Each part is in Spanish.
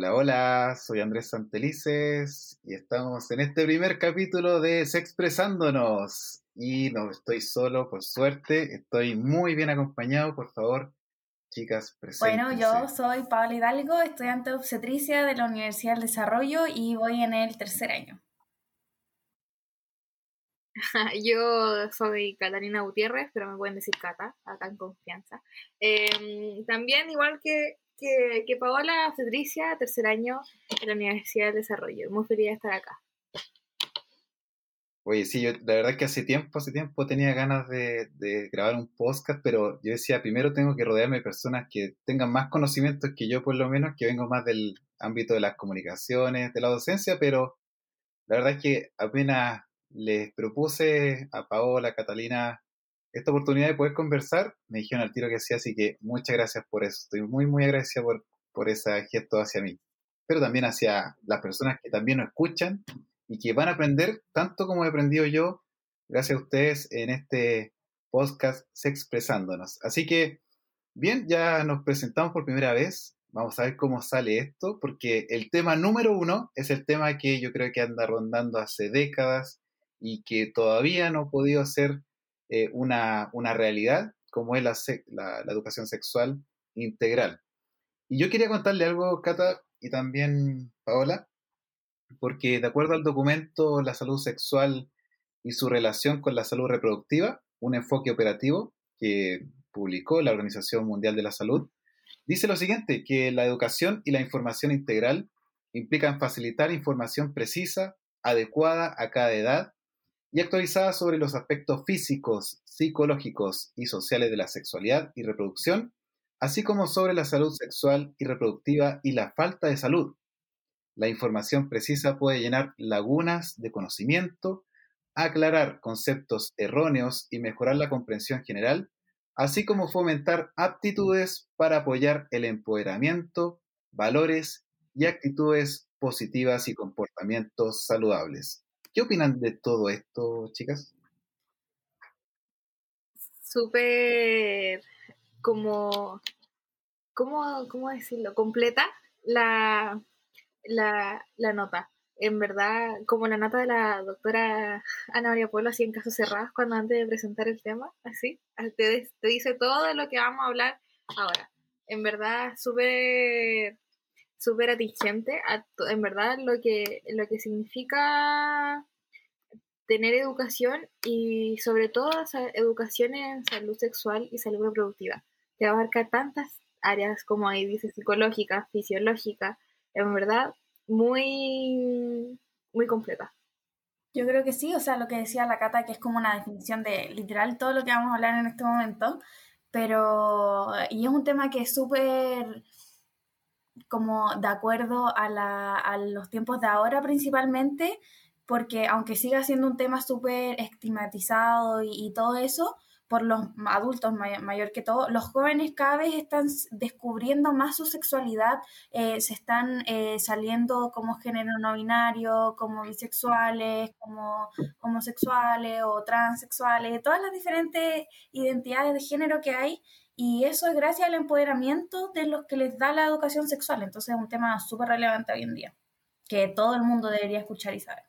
Hola, hola, soy Andrés Santelices y estamos en este primer capítulo de Sexpresándonos. Y no estoy solo, por suerte, estoy muy bien acompañado, por favor, chicas, presentes. Bueno, yo soy Paola Hidalgo, estudiante de obstetricia de la Universidad del Desarrollo y voy en el tercer año. Yo soy Catalina Gutiérrez, pero me pueden decir Cata, acá en confianza. Em, también, igual que, que, que Paola, obstetricia, tercer año en la Universidad del Desarrollo. Muy feliz de estar acá. Oye, sí, yo la verdad es que hace tiempo, hace tiempo tenía ganas de, de, grabar un podcast, pero yo decía, primero tengo que rodearme de personas que tengan más conocimientos que yo, por lo menos, que vengo más del ámbito de las comunicaciones, de la docencia, pero la verdad es que apenas les propuse a Paola, Catalina, esta oportunidad de poder conversar, me dijeron al tiro que sí, así que muchas gracias por eso. Estoy muy, muy agradecido por, por ese gesto hacia mí, pero también hacia las personas que también nos escuchan y que van a aprender tanto como he aprendido yo, gracias a ustedes, en este podcast Expresándonos. Así que, bien, ya nos presentamos por primera vez. Vamos a ver cómo sale esto, porque el tema número uno es el tema que yo creo que anda rondando hace décadas y que todavía no ha podido ser eh, una, una, realidad, como es la, la, la, educación sexual integral. Y yo quería contarle algo, Cata, y también Paola, porque de acuerdo al documento La salud sexual y su relación con la salud reproductiva, un enfoque operativo que publicó la Organización Mundial de la Salud, dice lo siguiente, que la educación y la información integral implican facilitar información precisa, adecuada a cada edad y actualizada sobre los aspectos físicos, psicológicos y sociales de la sexualidad y reproducción, así como sobre la salud sexual y reproductiva y la falta de salud, la información precisa puede llenar lagunas de conocimiento, aclarar conceptos erróneos y mejorar la comprensión general, así como fomentar aptitudes para apoyar el empoderamiento, valores y actitudes positivas y comportamientos saludables. ¿Qué opinan de todo esto, chicas? Súper como, ¿cómo, ¿cómo decirlo? Completa la, la, la nota. En verdad, como la nota de la doctora Ana María Pueblo, así en casos cerrados, cuando antes de presentar el tema, así, te, te dice todo lo que vamos a hablar ahora. En verdad, súper súper atingente en verdad lo que lo que significa tener educación y sobre todo educación en salud sexual y salud reproductiva que abarca tantas áreas como ahí dice psicológica fisiológica en verdad muy, muy completa. Yo creo que sí, o sea, lo que decía la Cata, que es como una definición de literal todo lo que vamos a hablar en este momento, pero, y es un tema que es súper como de acuerdo a, la, a los tiempos de ahora principalmente, porque aunque siga siendo un tema súper estigmatizado y, todo eso, por los adultos mayor, que todo, los jóvenes cada vez están descubriendo más su sexualidad, eh, se están eh, saliendo como género no binario, como bisexuales, como homosexuales o transexuales, todas las diferentes identidades de género que hay. Y eso es gracias al empoderamiento de los que les da la educación sexual. Entonces es un tema súper relevante hoy en día, que todo el mundo debería escuchar y saber.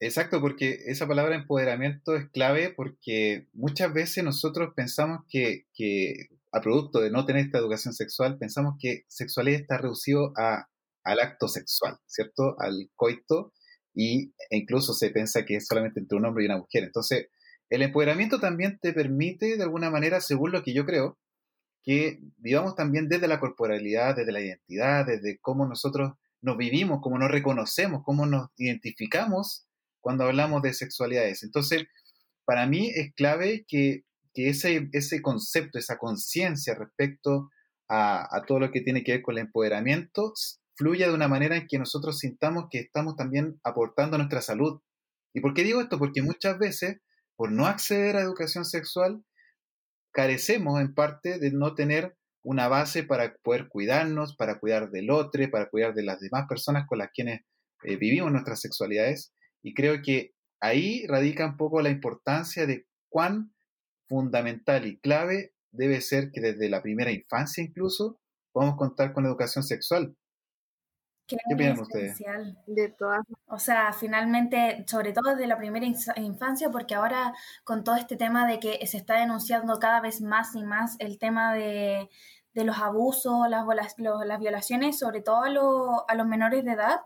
Exacto, porque esa palabra empoderamiento es clave porque muchas veces nosotros pensamos que, que a producto de no tener esta educación sexual, pensamos que sexualidad está reducido a, al acto sexual, ¿cierto? Al coito, y, e incluso se piensa que es solamente entre un hombre y una mujer. Entonces, el empoderamiento también te permite, de alguna manera, según lo que yo creo, que vivamos también desde la corporalidad, desde la identidad, desde cómo nosotros nos vivimos, cómo nos reconocemos, cómo nos identificamos cuando hablamos de sexualidades. Entonces, para mí es clave que, ese, concepto, esa conciencia respecto a, todo lo que tiene que ver con el empoderamiento, fluya de una manera en que nosotros sintamos que estamos también aportando a nuestra salud. ¿Y por qué digo esto? Porque muchas veces, por no acceder a educación sexual, carecemos en parte de no tener una base para poder cuidarnos, para cuidar del otro, para cuidar de las demás personas con las quienes eh, vivimos nuestras sexualidades. Y creo que ahí radica un poco la importancia de cuán fundamental y clave debe ser que desde la primera infancia incluso podamos contar con educación sexual. ¿Qué, opinan ustedes? De todas. O sea, finalmente, sobre todo desde la primera infancia, porque ahora con todo este tema de que se está denunciando cada vez más y más el tema de, los abusos, las, las violaciones, sobre todo a, los menores de edad,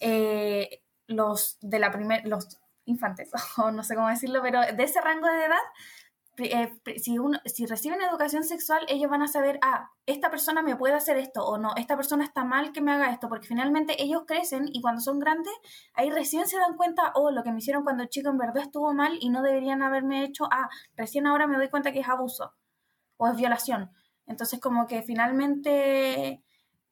eh, los de la primer, los infantes, o no sé cómo decirlo, pero de ese rango de edad, eh, si, uno, si reciben educación sexual, ellos van a saber, ah, esta persona me puede hacer esto o no, esta persona está mal que me haga esto, porque finalmente ellos crecen y cuando son grandes, ahí recién se dan cuenta, oh, lo que me hicieron cuando chico en verdad estuvo mal y no deberían haberme hecho, ah, recién ahora me doy cuenta que es abuso o es violación. Entonces como que finalmente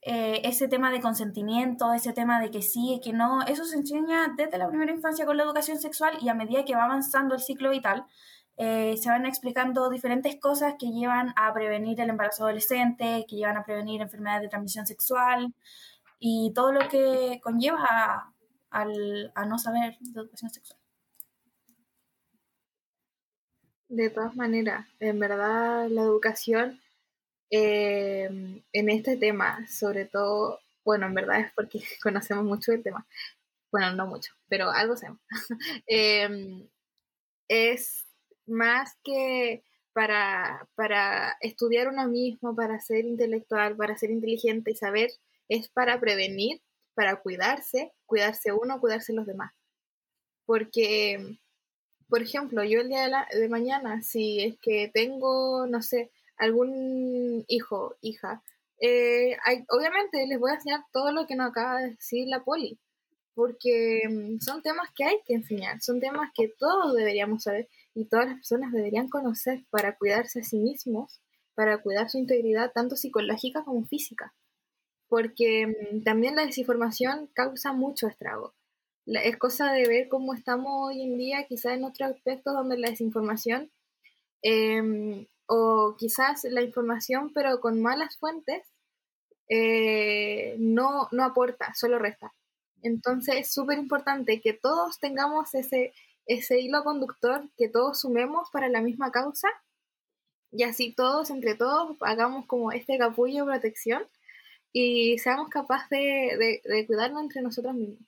eh, ese tema de consentimiento, ese tema de que sí y que no, eso se enseña desde la primera infancia con la educación sexual y a medida que va avanzando el ciclo vital, eh, se van explicando diferentes cosas que llevan a prevenir el embarazo adolescente, que llevan a prevenir enfermedades de transmisión sexual y todo lo que conlleva a, no saber de educación sexual. De todas maneras, en verdad la educación eh, en este tema, sobre todo, bueno, en verdad es porque conocemos mucho el tema, bueno, no mucho, pero algo sabemos, es más que para, para estudiar uno mismo, para ser intelectual, para ser inteligente y saber, es para prevenir, para cuidarse, cuidarse uno, cuidarse los demás. Porque, por ejemplo, yo el día de, mañana, si es que tengo, no sé, algún hijo, hija, eh, obviamente les voy a enseñar todo lo que nos acaba de decir la poli, porque mm, son temas que hay que enseñar, son temas que todos deberíamos saber y todas las personas deberían conocer para cuidarse a sí mismos, para cuidar su integridad tanto psicológica como física. Porque mm, también la desinformación causa mucho estrago. es cosa de ver cómo estamos hoy en día, quizás en otros aspectos donde la desinformación em, o quizás la información pero con malas fuentes eh, no, no aporta, solo resta. Entonces es súper importante que todos tengamos ese, ese hilo conductor que todos sumemos para la misma causa y así todos, entre todos, hagamos como este capullo de protección y seamos capaces de, de, cuidarnos entre nosotros mismos.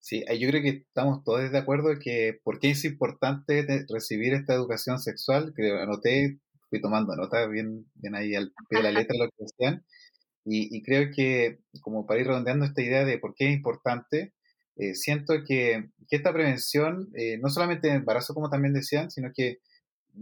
Sí, yo creo que estamos todos de acuerdo que por qué es importante recibir esta educación sexual, que anoté, fui tomando nota bien, bien ahí al pie de la letra lo que decían, y, y, creo que como para ir redondeando esta idea de por qué es importante, eh, siento que, esta prevención, eh, no solamente en embarazo, como también decían, sino que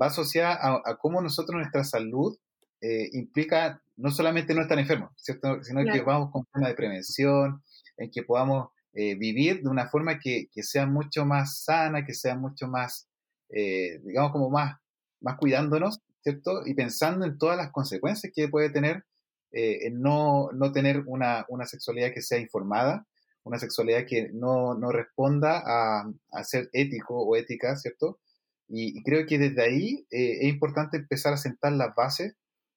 va asociada a, cómo nosotros nuestra salud eh, implica no solamente no estar enfermos, ¿cierto? sino que vamos con tema de prevención, en que podamos vivir de una forma que, que, sea mucho más sana, que sea mucho más, digamos, como más, más cuidándonos, ¿cierto? Y pensando en todas las consecuencias que puede tener en no, no tener una, una sexualidad que sea informada, una sexualidad que no, no responda a, ser ético o ética, ¿cierto? Y, creo que desde ahí eh, es importante empezar a sentar las bases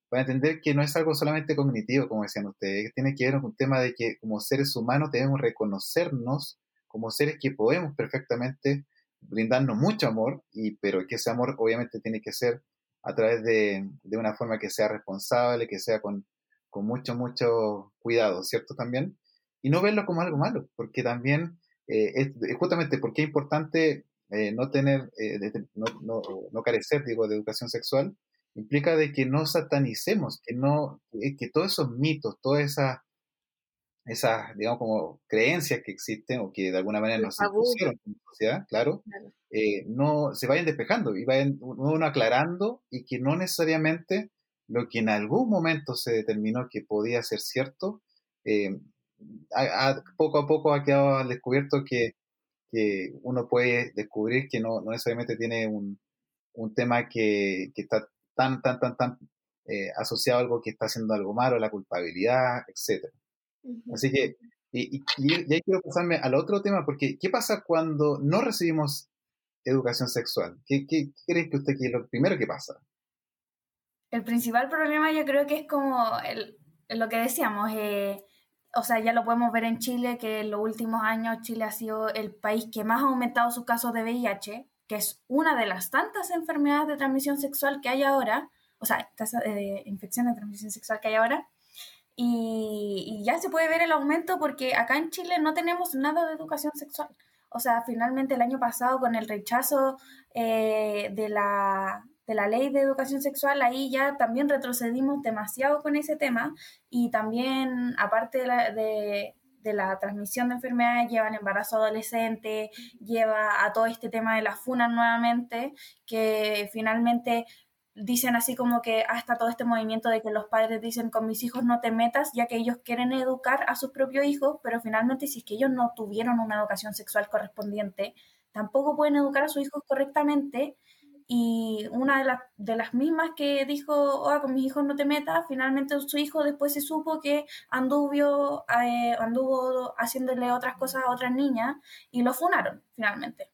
para entender que no es algo solamente cognitivo, como decían ustedes, tiene que ver con un tema de que como seres humanos debemos reconocernos como seres que podemos perfectamente brindarnos mucho amor, y, pero que ese amor obviamente tiene que ser a través de, de una forma que sea responsable, que sea con, con mucho, mucho cuidado, ¿cierto? También y no verlo como algo malo, porque también eh, es, justamente porque es importante eh, no tener, eh, no, no, no, carecer, digo, de educación sexual, implica de que no satanicemos, que no, que todos esos mitos, todas esas, esas, digamos, como creencias que existen o que de alguna manera nos impusieron en la sociedad, claro, no se vayan despejando y vayan uno aclarando y que no necesariamente lo que en algún momento se determinó que podía ser cierto, poco a poco ha quedado al descubierto que, uno puede descubrir que no, necesariamente tiene un, tema que, está tan, tan, tan, tan eh, asociado a algo que está haciendo algo malo, la culpabilidad, etc. Así que, y, y, ahí quiero pasarme al otro tema, porque ¿qué pasa cuando no recibimos educación sexual? ¿Qué, qué, cree que usted que es lo primero que pasa? El principal problema yo creo que es como el, lo que decíamos, eh, o sea, ya lo podemos ver en Chile, que en los últimos años Chile ha sido el país que más ha aumentado sus casos de VIH, que es una de las tantas enfermedades de transmisión sexual que hay ahora. o sea, tasa de infección de transmisión sexual que hay ahora. Y, ya se puede ver el aumento porque acá en Chile no tenemos nada de educación sexual. O sea, finalmente el año pasado con el rechazo eh, de, la, de la ley de educación sexual, ahí ya también retrocedimos demasiado con ese tema y también, aparte de la, de, la transmisión de enfermedades, lleva el embarazo adolescente, lleva a todo este tema de las funas nuevamente, que finalmente dicen así como que hasta todo este movimiento de que los padres dicen con mis hijos no te metas, ya que ellos quieren educar a sus propios hijos, pero finalmente si es que ellos no tuvieron una educación sexual correspondiente, tampoco pueden educar a sus hijos correctamente y una de, las de las mismas que dijo, oh, con mis hijos no te metas, finalmente su hijo después se supo que anduvo, eh, anduvo haciéndole otras cosas a otras niñas y lo funaron finalmente.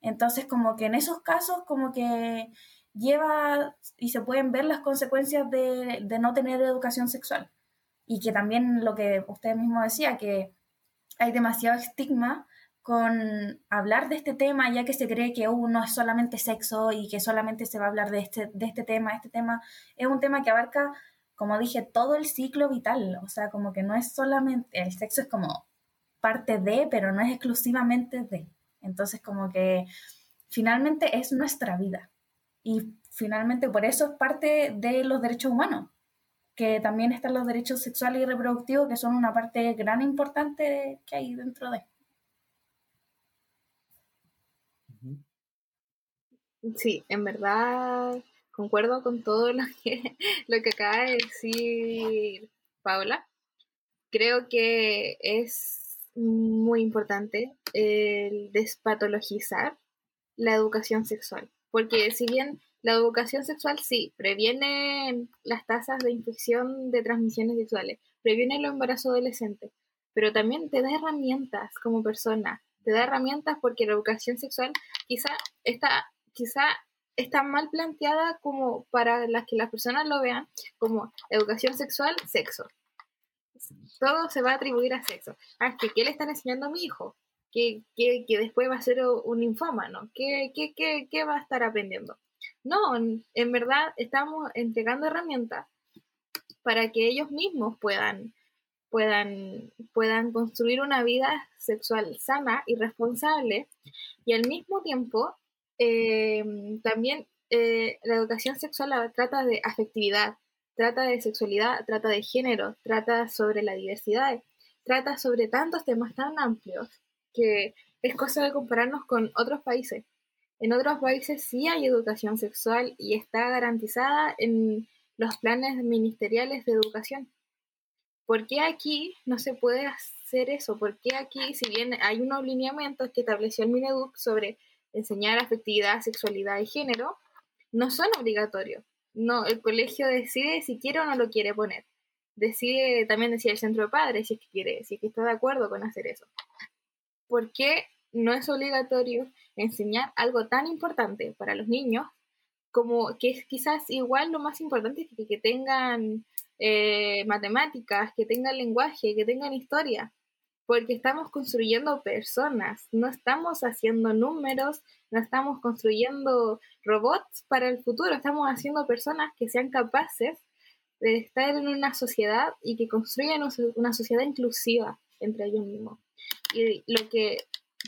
Entonces como que en esos casos como que lleva y se pueden ver las consecuencias de, de no tener educación sexual. Y que también lo que usted mismo decía, que hay demasiado estigma con hablar de este tema, ya que se cree que uno es solamente sexo y que solamente se va a hablar de este, de este tema. Este tema es un tema que abarca, como dije, todo el ciclo vital. O sea, como que no es solamente, el sexo es como parte de, pero no es exclusivamente de. Entonces, como que finalmente es nuestra vida. Y finalmente por eso es parte de los derechos humanos, que también están los derechos sexuales y reproductivos, que son una parte gran importante que hay dentro de. Sí, en verdad concuerdo con todo lo que, lo que acaba de decir Paula. Creo que es muy importante el despatologizar la educación sexual, porque si bien la educación sexual sí previene las tasas de infección de transmisiones sexuales, previene el embarazo adolescente, pero también te da herramientas como persona, te da herramientas porque la educación sexual quizá está quizá está mal planteada como para las que las personas lo vean como educación sexual, sexo. Todo se va a atribuir a sexo. Ah, que ¿qué le están enseñando a mi hijo? Que, que, que después va a ser un infómano. ¿Qué, qué, qué, qué va a estar aprendiendo? No, en verdad estamos entregando herramientas para que ellos mismos puedan, puedan, puedan construir una vida sexual sana y responsable y al mismo tiempo eh, también eh, la educación sexual trata de afectividad, trata de sexualidad, trata de género, trata sobre la diversidad, trata sobre tantos temas tan amplios que es cosa de compararnos con otros países. En otros países sí hay educación sexual y está garantizada en los planes ministeriales de educación. ¿Por qué aquí no se puede hacer eso? ¿Por qué aquí, si bien hay unos lineamientos que estableció el Mineduc sobre enseñar afectividad, sexualidad y género, no son obligatorios. No, el colegio decide si quiere o no lo quiere poner. Decide también decir el centro de padres si es que quiere, si es que está de acuerdo con hacer eso. ¿Por qué no es obligatorio enseñar algo tan importante para los niños como que es quizás igual lo más importante que, que tengan eh, matemáticas, que tengan lenguaje, que tengan historia? Porque estamos construyendo personas, no estamos haciendo números, no estamos construyendo robots para el futuro, estamos haciendo personas que sean capaces de estar en una sociedad y que construyan una sociedad inclusiva entre ellos mismos. Y lo que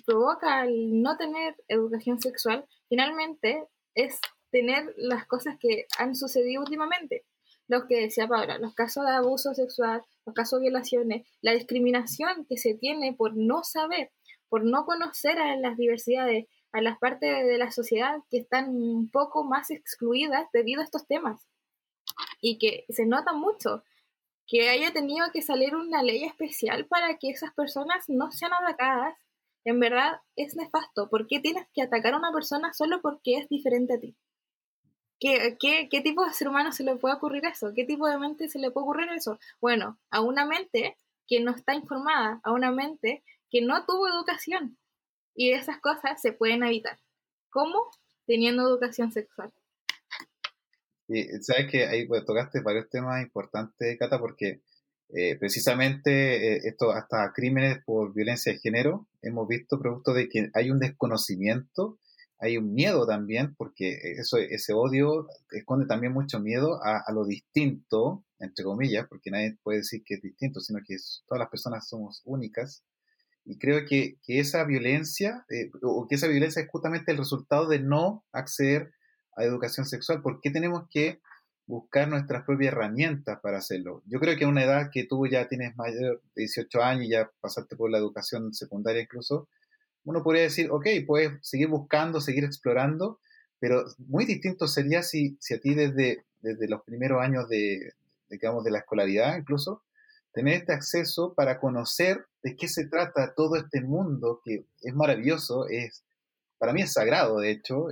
provoca el no tener educación sexual finalmente es tener las cosas que han sucedido últimamente lo que decía Paula, los casos de abuso sexual, los casos de violaciones, la discriminación que se tiene por no saber, por no conocer a las diversidades, a las partes de la sociedad que están un poco más excluidas debido a estos temas. Y que se nota mucho que haya tenido que salir una ley especial para que esas personas no sean atacadas. En verdad es nefasto. ¿Por qué tienes que atacar a una persona solo porque es diferente a ti? ¿Qué, tipo de ser humano se le puede ocurrir eso? ¿Qué tipo de mente se le puede ocurrir eso? Bueno, a una mente que no está informada, a una mente que no tuvo educación. Y esas cosas se pueden evitar. ¿Cómo? Teniendo educación sexual. Y sabes que ahí tocaste varios temas importantes, Cata, porque eh, precisamente eh, esto, hasta crímenes por violencia de género, hemos visto producto de que hay un desconocimiento hay un miedo también, porque eso, ese odio esconde también mucho miedo a, lo distinto, entre comillas, porque nadie puede decir que es distinto, sino que todas las personas somos únicas. Y creo que, que esa violencia, eh, o que esa violencia es justamente el resultado de no acceder a educación sexual. ¿Por qué tenemos que buscar nuestras propias herramientas para hacerlo? Yo creo que a una edad que tú ya tienes mayor de 18 años y ya pasaste por la educación secundaria incluso, uno podría decir, ok, puedes seguir buscando, seguir explorando, pero muy distinto sería si, si a ti desde, desde los primeros años de, digamos, de la escolaridad incluso, tener este acceso para conocer de qué se trata todo este mundo que es maravilloso, es, para mí es sagrado, de hecho,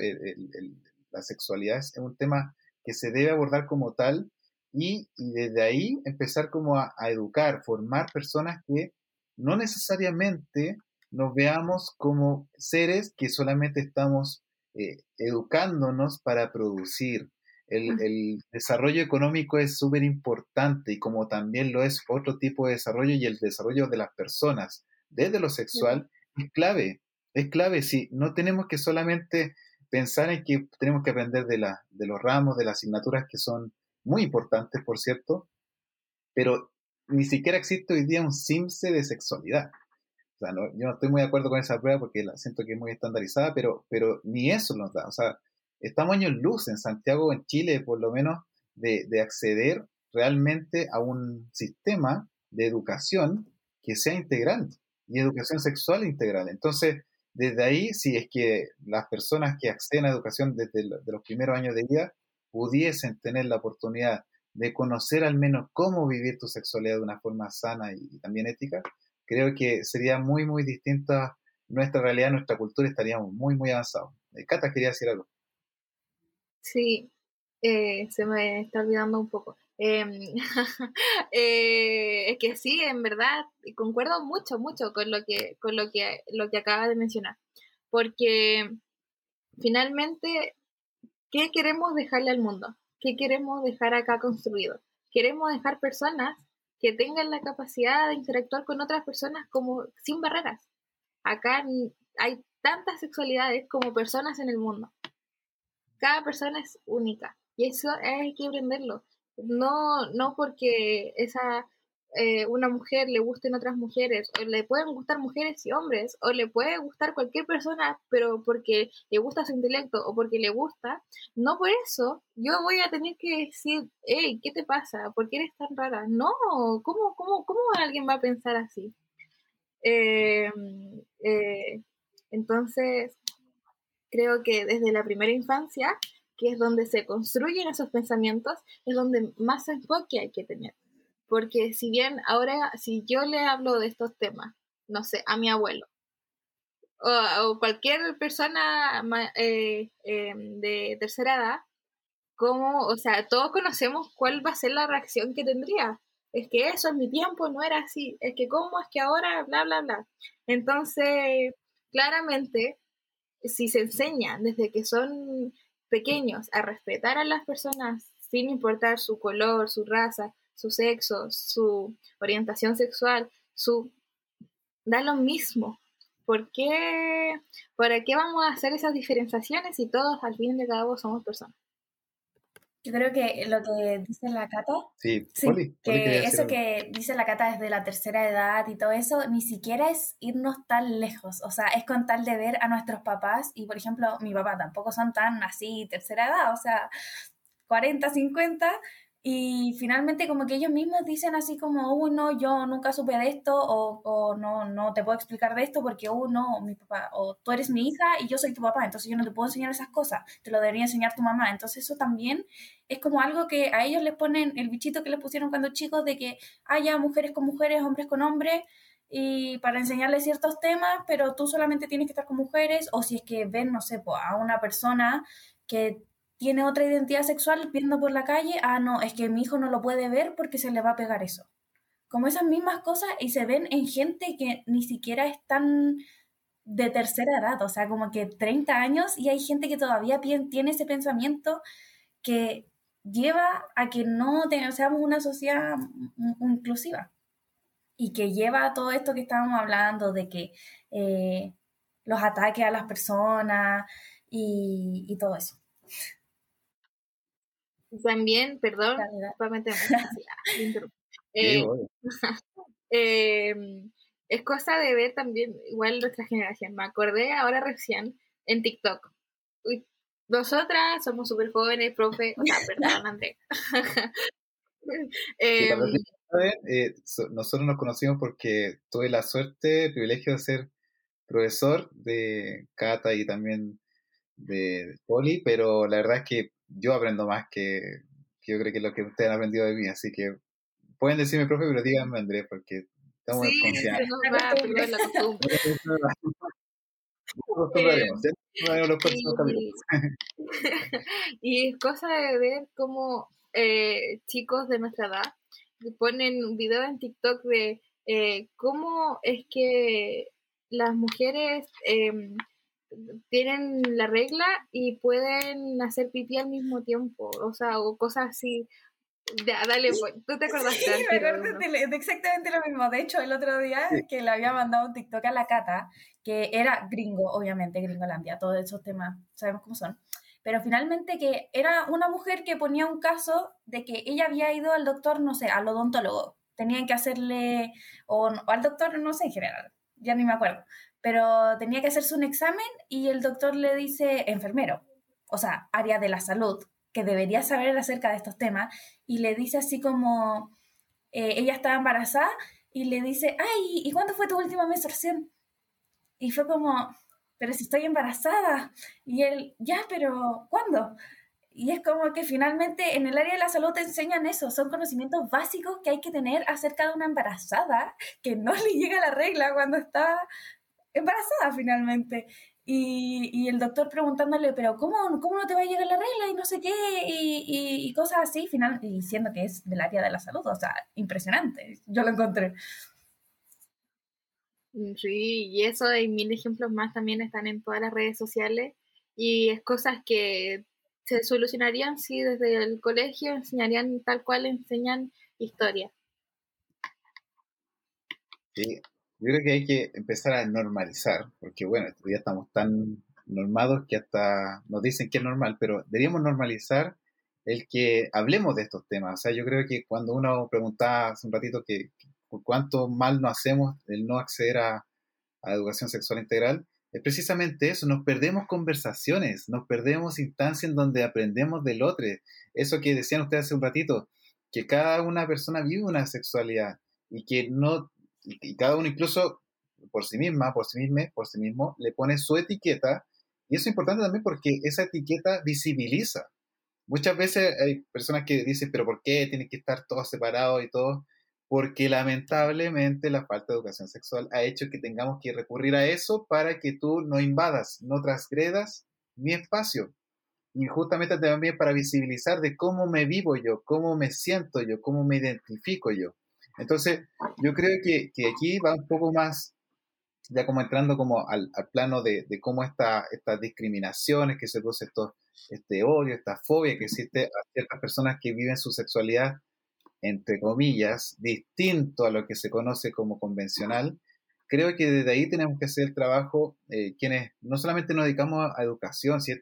la sexualidad es un tema que se debe abordar como tal y, desde ahí empezar como a, a, educar, formar personas que no necesariamente nos veamos como seres que solamente estamos eh, educándonos para producir. El, desarrollo económico es súper importante y como también lo es otro tipo de desarrollo y el desarrollo de las personas desde lo sexual es clave. Es clave, si no tenemos que solamente pensar en que tenemos que aprender de, la, de los ramos, de las asignaturas que son muy importantes, por cierto, pero ni siquiera existe hoy día un CIMSE de sexualidad yo no estoy muy de acuerdo con esa prueba porque la siento que es muy estandarizada, pero, pero ni eso nos da. O sea, estamos años luz en Santiago, en Chile, por lo menos, de, de acceder realmente a un sistema de educación que sea integral y educación sexual integral. Entonces, desde ahí, si es que las personas que acceden a educación desde de los primeros años de vida pudiesen tener la oportunidad de conocer al menos cómo vivir tu sexualidad de una forma sana y también ética, creo que sería muy, muy distinta nuestra realidad, nuestra cultura, estaríamos muy, muy avanzados. Eh, Cata quería decir algo. Sí, eh, se me está olvidando un poco. Em, eh, es que sí, en verdad, concuerdo mucho, mucho con lo que, con lo que, lo que acaba de mencionar. Porque finalmente, ¿qué queremos dejarle al mundo? ¿Qué queremos dejar acá construido? Queremos dejar personas que tengan la capacidad de interactuar con otras personas como sin barreras. Acá hay tantas sexualidades como personas en el mundo. Cada persona es única y eso hay que aprenderlo. No, no porque esa eh, una mujer le gusten otras mujeres, o le pueden gustar mujeres y hombres, o le puede gustar cualquier persona, pero porque le gusta su intelecto o porque le gusta, no por eso yo voy a tener que decir, hey, ¿qué te pasa? ¿Por qué eres tan rara? No, ¿cómo, cómo, cómo alguien va a pensar así? Em, eh, entonces, creo que desde la primera infancia, que es donde se construyen esos pensamientos, es donde más enfoque hay que tener. Porque si bien ahora, si yo le hablo de estos temas, no sé, a mi abuelo, o, cualquier persona eh, em, de tercera edad, como, o sea, todos conocemos cuál va a ser la reacción que tendría. Es que eso en mi tiempo no era así. Es que cómo es que ahora, bla, bla, bla. Entonces, claramente, si se enseña desde que son pequeños a respetar a las personas sin importar su color, su raza, su sexo, su orientación sexual, su... da lo mismo. ¿Por qué, ¿Para qué vamos a hacer esas diferenciaciones si todos al fin de cada somos personas? Yo creo que lo que dice la Cata, sí, que eso que dice la Cata desde la tercera edad y todo eso, ni siquiera es irnos tan lejos, o sea, es con tal de ver a nuestros papás y, por ejemplo, mi papá tampoco son tan así tercera edad, o sea, 40, 50, y finalmente como que ellos mismos dicen así como, uh, no, yo nunca supe de esto, o, o no, no te puedo explicar de esto porque, uh, no, mi papá, o tú eres mi hija y yo soy tu papá, entonces yo no te puedo enseñar esas cosas, te lo debería enseñar tu mamá. Entonces eso también es como algo que a ellos les ponen el bichito que les pusieron cuando chicos de que haya mujeres con mujeres, hombres con hombres, y para enseñarles ciertos temas, pero tú solamente tienes que estar con mujeres, o si es que ven, no sé, a una persona que tiene otra identidad sexual viendo por la calle, ah, no, es que mi hijo no lo puede ver porque se le va a pegar eso. Como esas mismas cosas y se ven en gente que ni siquiera están de tercera edad, o sea, como que 30 años y hay gente que todavía tiene ese pensamiento que lleva a que no seamos una sociedad inclusiva y que lleva a todo esto que estábamos hablando de que eh, los ataques a las personas, y, todo eso. También, perdón, eh, em, es cosa de ver también, igual nuestra generación. Me acordé ahora recién en TikTok. nosotras somos súper jóvenes, profe. O sea, perdón, André. Em, eh, nosotros nos conocimos porque tuve la suerte, el privilegio de ser profesor de Cata y también de Poli, pero la verdad es que yo aprendo más que, yo creo que lo que ustedes han aprendido de mí, así que pueden decirme profe, pero díganme Andrés, porque estamos sí, confiados. y es cosa de ver cómo eh, chicos de nuestra edad ponen un video en TikTok de eh, cómo es que las mujeres em, tienen la regla y pueden hacer pipí al mismo tiempo, o sea, o cosas así. dale, pues, tú te acordaste. Sí, me acuerdo de, exactamente lo mismo. De hecho, el otro día que le había mandado un TikTok a la Cata, que era gringo, obviamente, gringolandia, todos esos temas, sabemos cómo son. Pero finalmente que era una mujer que ponía un caso de que ella había ido al doctor, no sé, al odontólogo. Tenían que hacerle, o, o al doctor, no sé en general, ya ni me acuerdo pero tenía que hacerse un examen y el doctor le dice, enfermero, o sea, área de la salud, que debería saber acerca de estos temas, y le dice así como, eh, ella estaba embarazada, y le dice, ay, ¿y cuándo fue tu última menstruación? Y fue como, pero si estoy embarazada. Y él, ya, pero ¿cuándo? Y es como que finalmente en el área de la salud te enseñan eso, son conocimientos básicos que hay que tener acerca de una embarazada que no le llega la regla cuando está embarazada finalmente. Y, y, el doctor preguntándole, pero ¿cómo, ¿cómo no te va a llegar la regla? Y no sé qué, y, y, cosas así, final, diciendo que es del área de la salud, o sea, impresionante, yo lo encontré. Sí, y eso hay mil ejemplos más también están en todas las redes sociales y es cosas que se solucionarían si desde el colegio enseñarían tal cual enseñan historia. Sí, yo creo que hay que empezar a normalizar, porque bueno, ya estamos tan normados que hasta nos dicen que es normal, pero deberíamos normalizar el que hablemos de estos temas. O sea, yo creo que cuando uno preguntaba hace un ratito que, por cuánto mal nos hacemos el no acceder a, a educación sexual integral, es precisamente eso, nos perdemos conversaciones, nos perdemos instancias en donde aprendemos del otro. Eso que decían ustedes hace un ratito, que cada una persona vive una sexualidad y que no y, cada uno incluso por sí misma, por sí misma, por sí mismo, le pone su etiqueta. Y eso es importante también porque esa etiqueta visibiliza. Muchas veces hay personas que dicen, pero ¿por qué tienen que estar todos separados y todo? Porque lamentablemente la falta de educación sexual ha hecho que tengamos que recurrir a eso para que tú no invadas, no transgredas mi espacio. Y justamente también para visibilizar de cómo me vivo yo, cómo me siento yo, cómo me identifico yo. Entonces, yo creo que, aquí va un poco más, ya como entrando como al, plano de, cómo esta, estas discriminaciones que se produce esto, este odio, esta fobia que existe a ciertas personas que viven su sexualidad, entre comillas, distinto a lo que se conoce como convencional, creo que desde ahí tenemos que hacer el trabajo, eh, quienes no solamente nos dedicamos a, educación, si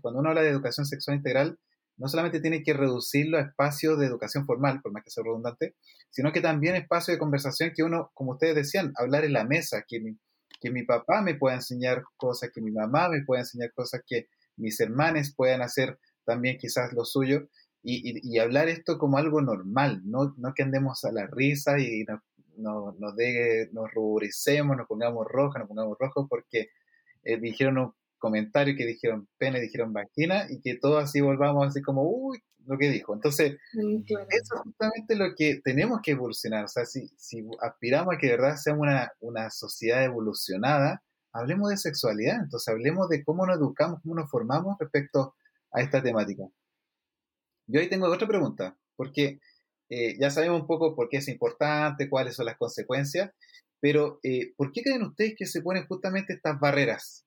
cuando uno habla de educación sexual integral, no solamente tiene que reducir los espacios de educación formal, por más que sea redundante, sino que también espacios de conversación que uno, como ustedes decían, hablar en la mesa, que mi, que mi papá me pueda enseñar cosas, que mi mamá me pueda enseñar cosas, que mis hermanos puedan hacer también quizás lo suyo, y, y, hablar esto como algo normal, no, no que andemos a la risa y nos, no, nos, nos ruboricemos, nos pongamos rojos, nos pongamos rojos porque eh, dijeron comentarios que dijeron pene, dijeron vagina, y que todos así volvamos así como, uy, lo que dijo. Entonces, eso es justamente lo que tenemos que evolucionar. O sea, si, si aspiramos a que de verdad seamos una, una sociedad evolucionada, hablemos de sexualidad, entonces hablemos de cómo nos educamos, cómo nos formamos respecto a esta temática. Yo ahí tengo otra pregunta, porque eh, ya sabemos un poco por qué es importante, cuáles son las consecuencias, pero eh, ¿por qué creen ustedes que se ponen justamente estas barreras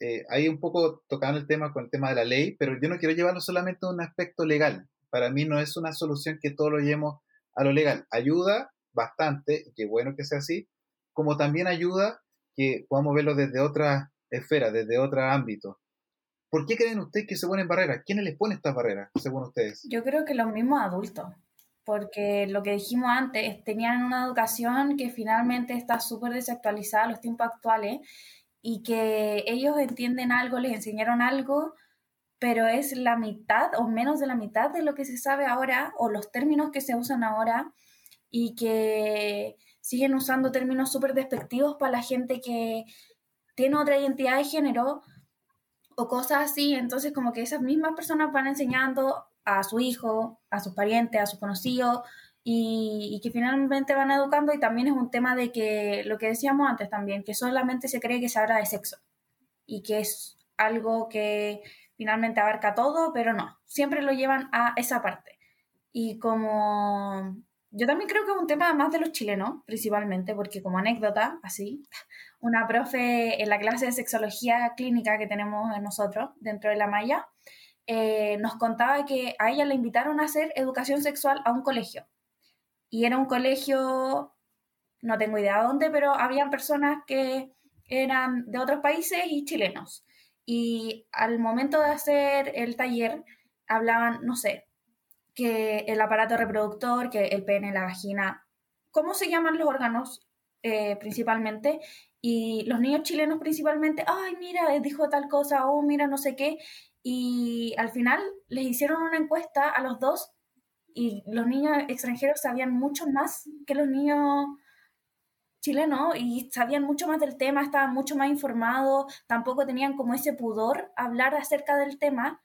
eh, ahí un poco tocando el tema con el tema de la ley, pero yo no quiero llevarlo solamente a un aspecto legal. Para mí no es una solución que todo lo llevemos a lo legal. Ayuda bastante, y qué bueno que sea así, como también ayuda que podamos verlo desde otra esfera, desde otro ámbito. ¿Por qué creen ustedes que se ponen barreras? ¿Quiénes les pone estas barreras, según ustedes? Yo creo que los mismos adultos, porque lo que dijimos antes, tenían una educación que finalmente está súper desactualizada a los tiempos actuales y que ellos entienden algo, les enseñaron algo, pero es la mitad o menos de la mitad de lo que se sabe ahora o los términos que se usan ahora y que siguen usando términos súper despectivos para la gente que tiene otra identidad de género o cosas así. Entonces como que esas mismas personas van enseñando a su hijo, a sus parientes, a sus conocidos y, que finalmente van educando y también es un tema de que lo que decíamos antes también, que solamente se cree que se habla de sexo y que es algo que finalmente abarca todo, pero no, siempre lo llevan a esa parte. Y como yo también creo que es un tema más de los chilenos, principalmente, porque como anécdota, así, una profe en la clase de sexología clínica que tenemos nosotros dentro de la malla, eh, nos contaba que a ella le invitaron a hacer educación sexual a un colegio. Y era un colegio, no tengo idea de dónde, pero habían personas que eran de otros países y chilenos. Y al momento de hacer el taller, hablaban, no sé, que el aparato reproductor, que el pene, la vagina, ¿cómo se llaman los órganos eh, principalmente? Y los niños chilenos principalmente, ay, mira, dijo tal cosa, oh, mira, no sé qué. Y al final les hicieron una encuesta a los dos y los niños extranjeros sabían mucho más que los niños chilenos y sabían mucho más del tema, estaban mucho más informados, tampoco tenían como ese pudor hablar acerca del tema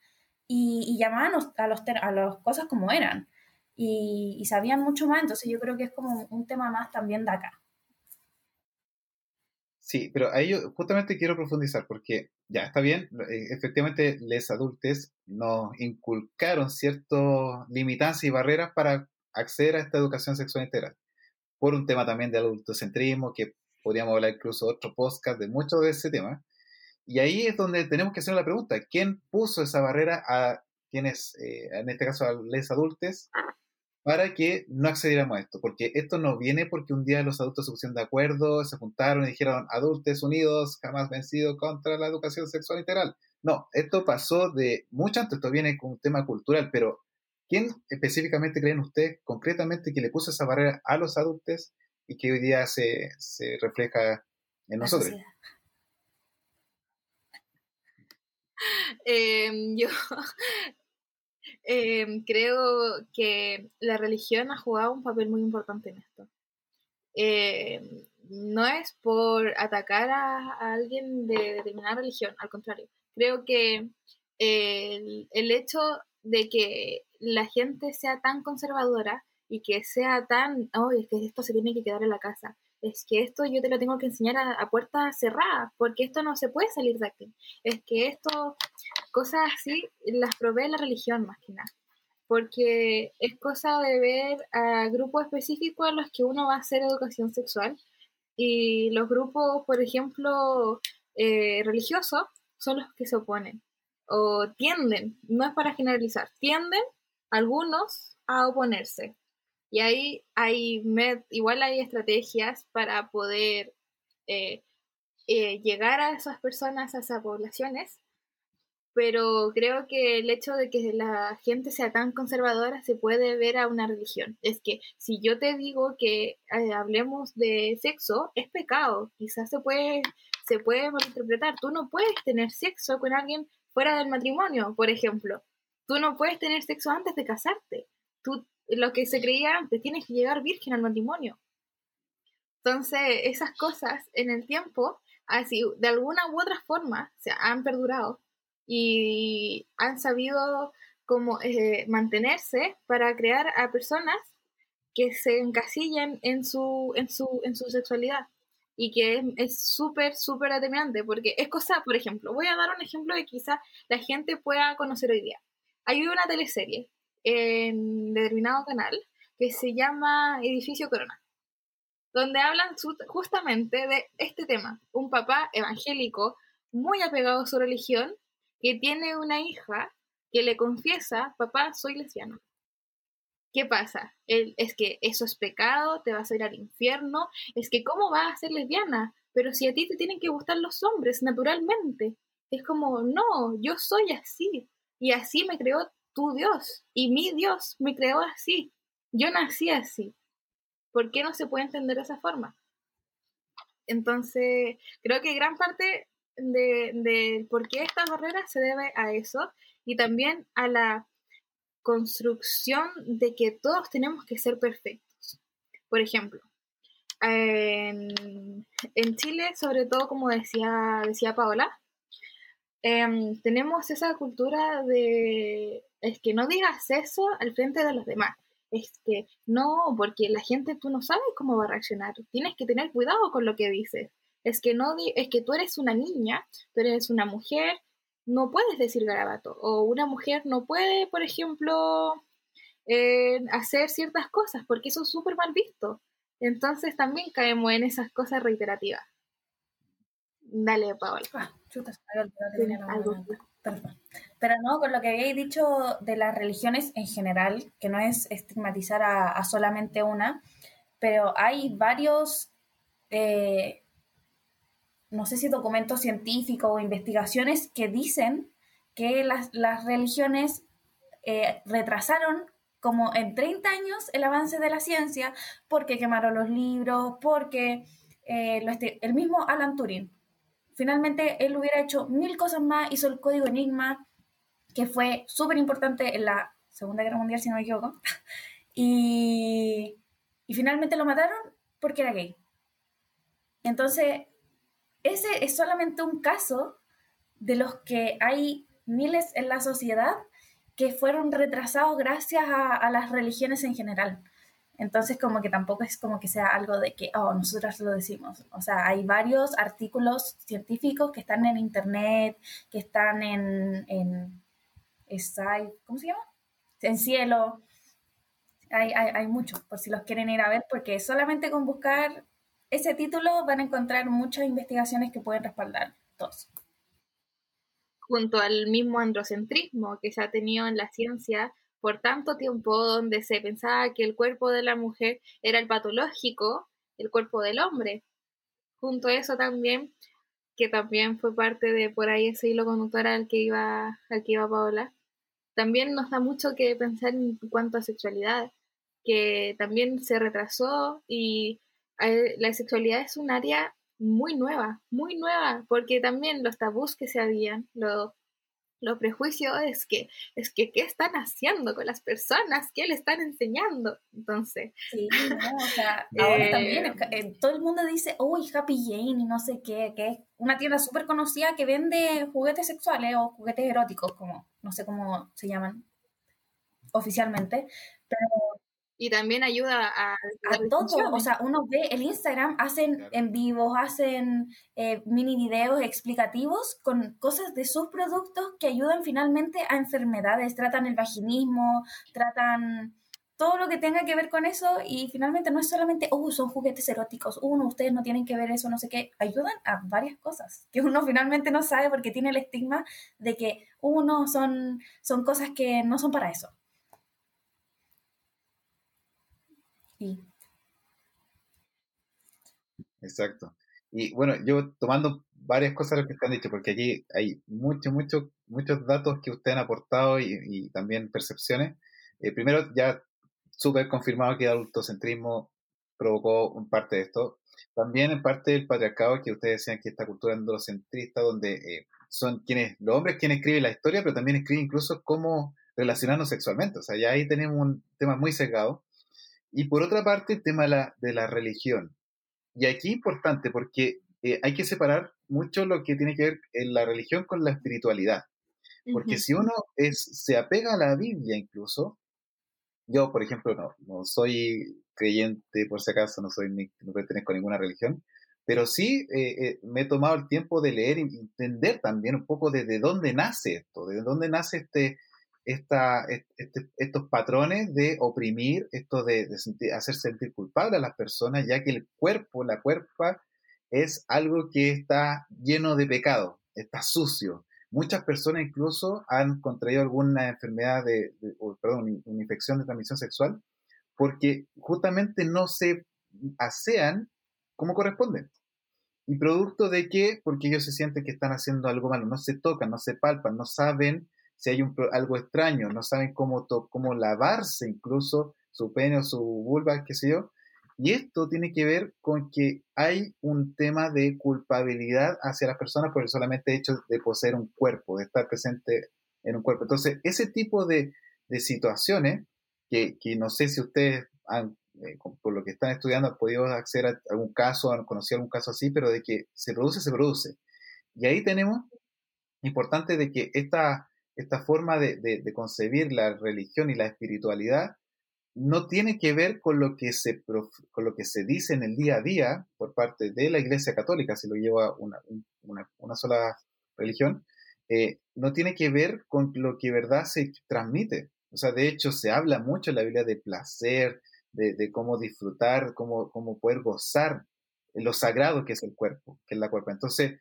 y, llamaban a, los, a las cosas como eran y, y sabían mucho más, entonces yo creo que es como un tema más también de acá. Sí, pero ahí yo justamente quiero profundizar porque ya está bien, eh, efectivamente les adultos nos inculcaron ciertas limitancias y barreras para acceder a esta educación sexual integral. Por un tema también de adultocentrismo, que podríamos hablar incluso otro podcast de mucho de ese tema. Y ahí es donde tenemos que hacer la pregunta, ¿quién puso esa barrera a quienes, eh, en este caso a les adultos, para que no accediéramos a esto, porque esto no viene porque un día los adultos se pusieron de acuerdo, se juntaron y dijeron adultos unidos, jamás vencido contra la educación sexual integral. No, esto pasó de mucho antes, esto viene con un tema cultural, pero ¿quién específicamente creen ustedes concretamente que le puso esa barrera a los adultos y que hoy día se, se refleja en nosotros? Eh, yo Em, creo que la religión ha jugado un papel muy importante en esto. Em, no es por atacar a, alguien de determinada religión, al contrario. Creo que el, el hecho de que la gente sea tan conservadora y que sea tan, oh, es que esto se tiene que quedar en la casa, es que esto yo te lo tengo que enseñar a, a puertas cerradas, porque esto no se puede salir de aquí. Es que esto, cosas así, las provee la religión más que nada. Porque es cosa de ver a grupos específicos a los que uno va a hacer educación sexual. Y los grupos, por ejemplo, eh, religiosos, son los que se oponen. O tienden, no es para generalizar, tienden algunos a oponerse y ahí hay, igual hay estrategias para poder eh, eh, llegar a esas personas, a esas poblaciones, pero creo que el hecho de que la gente sea tan conservadora se puede ver a una religión. Es que si yo te digo que eh, hablemos de sexo, es pecado, quizás se puede, se puede malinterpretar. Tú no puedes tener sexo con alguien fuera del matrimonio, por ejemplo. Tú no puedes tener sexo antes de casarte. Tú lo que se creía antes, tienes que llegar virgen al matrimonio. Entonces, esas cosas en el tiempo, así, de alguna u otra forma, se han perdurado y han sabido cómo eh, mantenerse para crear a personas que se encasillan en su, en su, en su sexualidad y que es súper, súper determinante, porque es cosa, por ejemplo, voy a dar un ejemplo de quizá la gente pueda conocer hoy día. Hay una teleserie en determinado canal que se llama Edificio Corona, donde hablan justamente de este tema. Un papá evangélico muy apegado a su religión que tiene una hija que le confiesa, papá, soy lesbiano. ¿Qué pasa? Él, es que eso es pecado, te vas a ir al infierno, es que ¿cómo vas a ser lesbiana? Pero si a ti te tienen que gustar los hombres naturalmente. Es como, no, yo soy así. Y así me creó tu Dios. Y mi Dios me creó así. Yo nací así. ¿Por qué no se puede entender de esa forma? Entonces, creo que gran parte de, de por qué esta barrera se debe a eso y también a la construcción de que todos tenemos que ser perfectos. Por ejemplo, en, Chile, sobre todo, como decía, decía Paola, em, tenemos esa cultura de, es que no digas eso al frente de los demás. Es que no, porque la gente tú no sabes cómo va a reaccionar. Tienes que tener cuidado con lo que dices. Es que no, es que tú eres una niña, tú eres una mujer, no puedes decir garabato. O una mujer no puede, por ejemplo, eh, hacer ciertas cosas, porque eso es súper mal visto. Entonces también caemos en esas cosas reiterativas. Dale, Paola. Ah, Pero no, con lo que habéis dicho de las religiones en general, que no es estigmatizar a, solamente una, pero hay varios, eh, no sé si documentos científicos o investigaciones que dicen que las, religiones eh, retrasaron como en 30 años el avance de la ciencia, porque quemaron los libros, porque eh, el mismo Alan Turing, finalmente él hubiera hecho mil cosas más, hizo el código Enigma, que fue súper importante en la Segunda Guerra Mundial, si no me equivoco, y, y finalmente lo mataron porque era gay. Entonces, ese es solamente un caso de los que hay miles en la sociedad que fueron retrasados gracias a, las religiones en general. Entonces, como que tampoco es como que sea algo de que, oh, nosotras lo decimos. O sea, hay varios artículos científicos que están en internet, que están en, en ¿cómo se llama? En cielo. Hay, hay, hay muchos, por si los quieren ir a ver, porque solamente con buscar ese título van a encontrar muchas investigaciones que pueden respaldar todos junto al mismo androcentrismo que se ha tenido en la ciencia por tanto tiempo, donde se pensaba que el cuerpo de la mujer era el patológico, el cuerpo del hombre. Junto a eso también, que también fue parte de por ahí ese hilo conductor al que iba, al que iba Paola, también nos da mucho que pensar en cuanto a sexualidad, que también se retrasó y la sexualidad es un área muy nueva, muy nueva, porque también los tabús que se habían, los lo prejuicios es que, es que, ¿qué están haciendo con las personas? ¿Qué le están enseñando? Entonces. Sí, no, o sea, ahora también eh, eh, todo el mundo dice, uy, Happy Jane y no sé qué, que es una tienda súper conocida que vende juguetes sexuales o juguetes eróticos, como, no sé cómo se llaman oficialmente, pero y también ayuda a, a todo. O sea, uno ve el Instagram, hacen en vivos, hacen eh, mini videos explicativos con cosas de sus productos que ayudan finalmente a enfermedades. Tratan el vaginismo, tratan todo lo que tenga que ver con eso y finalmente no es solamente, oh, son juguetes eróticos, uno, ustedes no tienen que ver eso, no sé qué, ayudan a varias cosas que uno finalmente no sabe porque tiene el estigma de que uno son, son cosas que no son para eso. Exacto. Y bueno, yo tomando varias cosas de lo que están dicho, porque aquí hay muchos, muchos, muchos datos que ustedes han aportado y, también percepciones. Eh, primero, ya súper confirmado que el adultocentrismo provocó en parte de esto. También en parte del patriarcado, que ustedes decían que esta cultura androcentrista, donde eh, son quienes, los hombres quienes escriben la historia, pero también escriben incluso cómo relacionarnos sexualmente. O sea, ya ahí tenemos un tema muy sesgado. Y por otra parte, el tema de la, de la religión. Y aquí importante porque eh, hay que separar mucho lo que tiene que ver en la religión con la espiritualidad. Porque si uno es, se apega a la Biblia incluso, yo por ejemplo no, no soy creyente por si acaso, no, soy no pertenezco a ninguna religión, pero sí eh, eh, me he tomado el tiempo de leer y entender también un poco de, de dónde nace esto, de dónde nace este, este, estos patrones de oprimir, esto de, hacer sentir culpable a las personas, ya que el cuerpo, la cuerpa, es algo que está lleno de pecado, está sucio. Muchas personas incluso han contraído alguna enfermedad de, perdón, una infección de transmisión sexual porque justamente no se asean como corresponde. ¿Y producto de qué? Porque ellos se sienten que están haciendo algo malo, no se tocan, no se palpan, no saben si hay un, algo extraño, no saben cómo, cómo lavarse incluso su pene o su vulva, qué sé yo. Y esto tiene que ver con que hay un tema de culpabilidad hacia las personas por el solamente hecho de poseer un cuerpo, de estar presente en un cuerpo. Entonces, ese tipo de, de situaciones, que, que, no sé si ustedes han, eh, por lo que están estudiando, han podido acceder a algún caso, han conocido algún caso así, pero de que se produce, se produce. Y ahí tenemos, importante de que esta, esta forma de, de, concebir la religión y la espiritualidad no tiene que ver con lo que se con lo que se dice en el día a día por parte de la Iglesia Católica, si lo lleva una, una, una sola religión, eh, no tiene que ver con lo que verdad se transmite. O sea, de hecho, se habla mucho en la Biblia de placer, de, de cómo disfrutar, cómo, cómo poder gozar lo sagrado que es el cuerpo, que es la cuerpo. Entonces,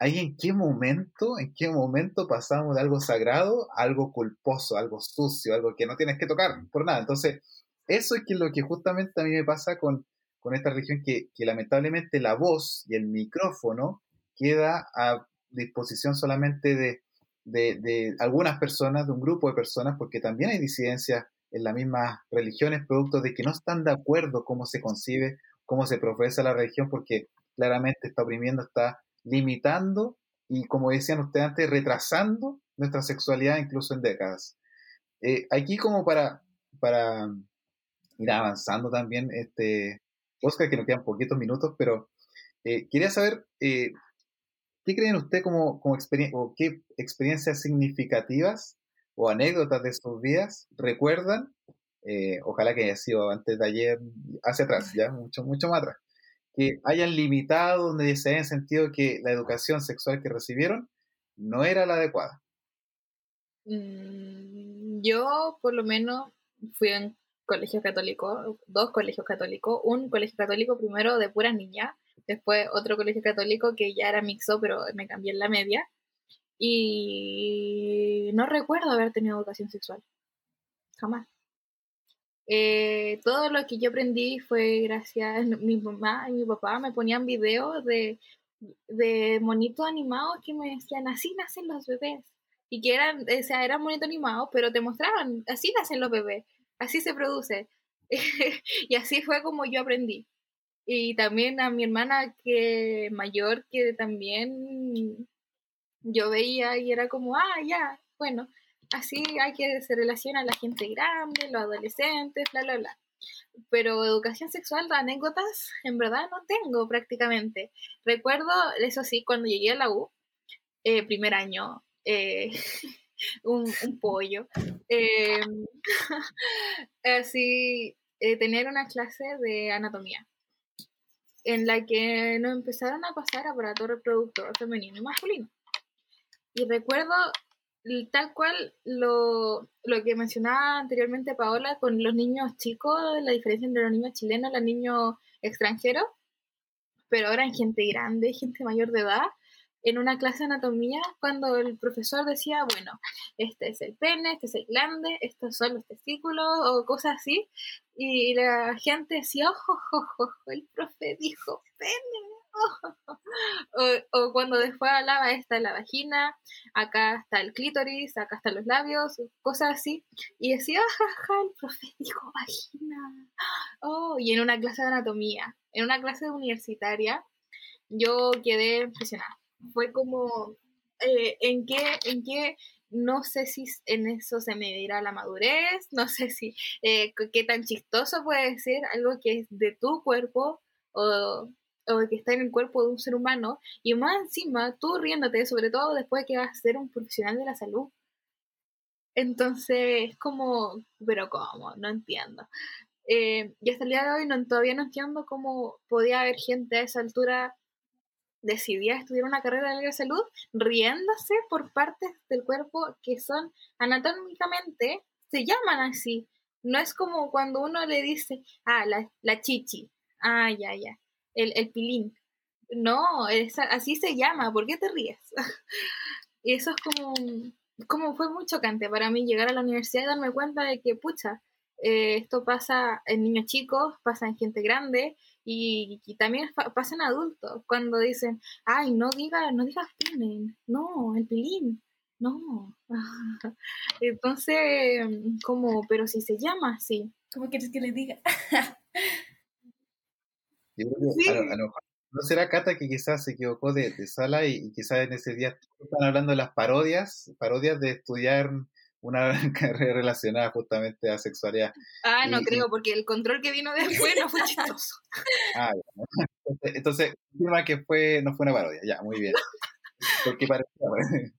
ahí en qué momento, en qué momento pasamos de algo sagrado a algo culposo, algo sucio, algo que no tienes que tocar por nada. Entonces, eso es que lo que justamente a mí me pasa con, con esta religión, que, lamentablemente la voz y el micrófono queda a disposición solamente de, de, de, algunas personas, de un grupo de personas, porque también hay disidencias en las mismas religiones, producto de que no están de acuerdo cómo se concibe, cómo se profesa la religión, porque claramente está oprimiendo, está limitando y, como decían ustedes antes, retrasando nuestra sexualidad incluso en décadas. Eh, aquí como para, para ir avanzando también, este, Oscar, que nos quedan poquitos minutos, pero eh, quería saber, eh, ¿qué creen ustedes como, como experiencia, o qué experiencias significativas o anécdotas de sus vidas recuerdan? ojalá que haya sido antes de ayer, hacia atrás, ya, mucho, mucho más atrás que hayan limitado, donde se hayan sentido que la educación sexual que recibieron no era la adecuada? Mm, yo, por lo menos, fui en colegio católico, dos colegios católicos, un colegio católico primero de puras niñas, después otro colegio católico que ya era mixto, pero me cambié en la media, y no recuerdo haber tenido educación sexual, jamás. Eh, todo lo que yo aprendí fue gracias a mi mamá y mi papá. Me ponían videos de, de monitos animados que me decían, así nacen los bebés. Y que eran, o sea, eran monitos animados, pero te mostraban, así nacen los bebés, así se produce. y así fue como yo aprendí. Y también a mi hermana que mayor, que también yo veía y era como, ah, ya, bueno, así hay que se relaciona a la gente grande, los adolescentes, bla, bla, bla. Pero educación sexual, anécdotas, en verdad no tengo prácticamente. Recuerdo, eso sí, cuando llegué a la U, eh, primer año, eh, un, pollo, eh, así, tener una clase de anatomía en la que nos empezaron a pasar aparato reproductor femenino y masculino. Y recuerdo tal cual lo, que mencionaba anteriormente Paola con los niños chicos, la diferencia entre los niños chilenos y los niños extranjeros, pero ahora en gente grande, gente mayor de edad, en una clase de anatomía, cuando el profesor decía, bueno, este es el pene, este es el glande, estos son los testículos, o cosas así, y la gente decía, ojo, ojo, ojo, el profe dijo pene, o, cuando después hablaba, esta es la vagina, acá está el clítoris, acá están los labios, cosas así. Y decía, jaja, el profe dijo vagina. Oh, y en una clase de anatomía, en una clase universitaria, yo quedé impresionada. Fue como, eh, ¿en qué, en qué no sé si en eso se medirá la madurez, no sé si eh, qué tan chistoso puede ser algo que es de tu cuerpo o o que está en el cuerpo de un ser humano, y más encima tú riéndote, sobre todo después de que vas a ser un profesional de la salud. Entonces, es como, pero ¿cómo? No entiendo. Eh, hasta el día de hoy no, todavía no entiendo cómo podía haber gente a esa altura decidía estudiar una carrera de la salud riéndose por partes del cuerpo que son anatómicamente, se llaman así. No es como cuando uno le dice, ah, la, la chichi. Ah, ya, ya el, el pilín. No, es, así se llama, ¿por qué te ríes? y eso es como, como fue muy chocante para mí llegar a la universidad y darme cuenta de que, pucha, eh, esto pasa en niños chicos, pasa en gente grande Y, también pasa en adultos, cuando dicen, ay, no digas, no digas pene, no, el pilín, no. Entonces, como, pero si se llama así. ¿Cómo quieres que le diga? no será Cata que quizás se equivocó de, sala y, quizás en ese día están hablando de las parodias, parodias de estudiar una carrera relacionada justamente a sexualidad. Ah, no creo, porque el control que vino después no fue chistoso. ah, entonces, confirma que fue, no fue una parodia, ya, muy bien. Porque parecía,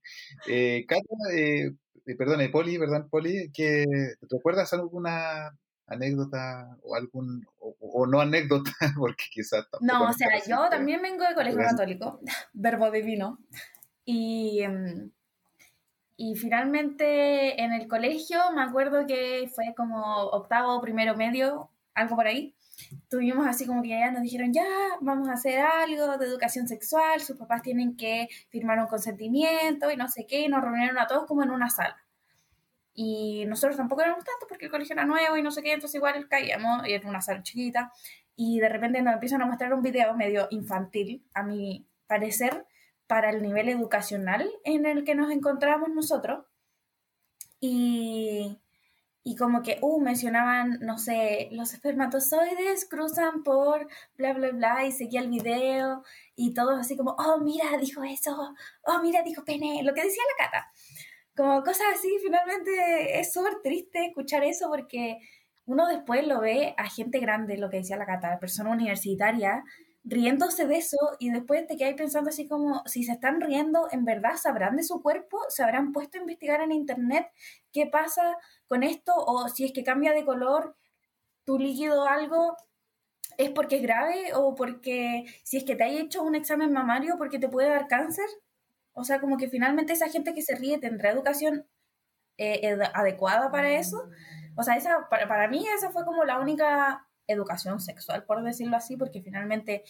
eh, Cata, eh, eh, perdón, Poli, ¿verdad, Poli? Que, ¿Recuerdas alguna anécdota o algún, o, no anécdota, porque quizás... No, o sea, yo también vengo de colegio católico, verbo divino, y, em, y finalmente en el colegio me acuerdo que fue como octavo, primero medio, algo por ahí, tuvimos así como que ya nos dijeron, ya, vamos a hacer algo de educación sexual, sus papás tienen que firmar un consentimiento y no sé qué, y nos reunieron a todos como en una sala. Y nosotros tampoco éramos tanto porque el colegio era nuevo y no sé qué, entonces igual caíamos, y era una sala chiquita, y de repente nos empiezan a mostrar un video medio infantil, a mi parecer, para el nivel educacional en el que nos encontramos nosotros. Y, y como que, uh, mencionaban, no sé, los espermatozoides cruzan por bla, bla, bla, y seguía el video, y todos así como, oh, mira, dijo eso, oh, mira, dijo pene, lo que decía la cata como cosas así, finalmente es súper triste escuchar eso porque uno después lo ve a gente grande, lo que decía la Cata, persona universitaria, riéndose de eso y después te quedas pensando así como, si se están riendo, ¿en verdad sabrán de su cuerpo? ¿Se habrán puesto a investigar en internet qué pasa con esto? O si es que cambia de color tu líquido algo, ¿es porque es grave? ¿O porque si es que te hay hecho un examen mamario porque te puede dar cáncer? O sea, como que finalmente esa gente que se ríe tendrá educación eh, adecuada para eso. O sea, esa, para, mí esa fue como la única educación sexual, por decirlo así, porque finalmente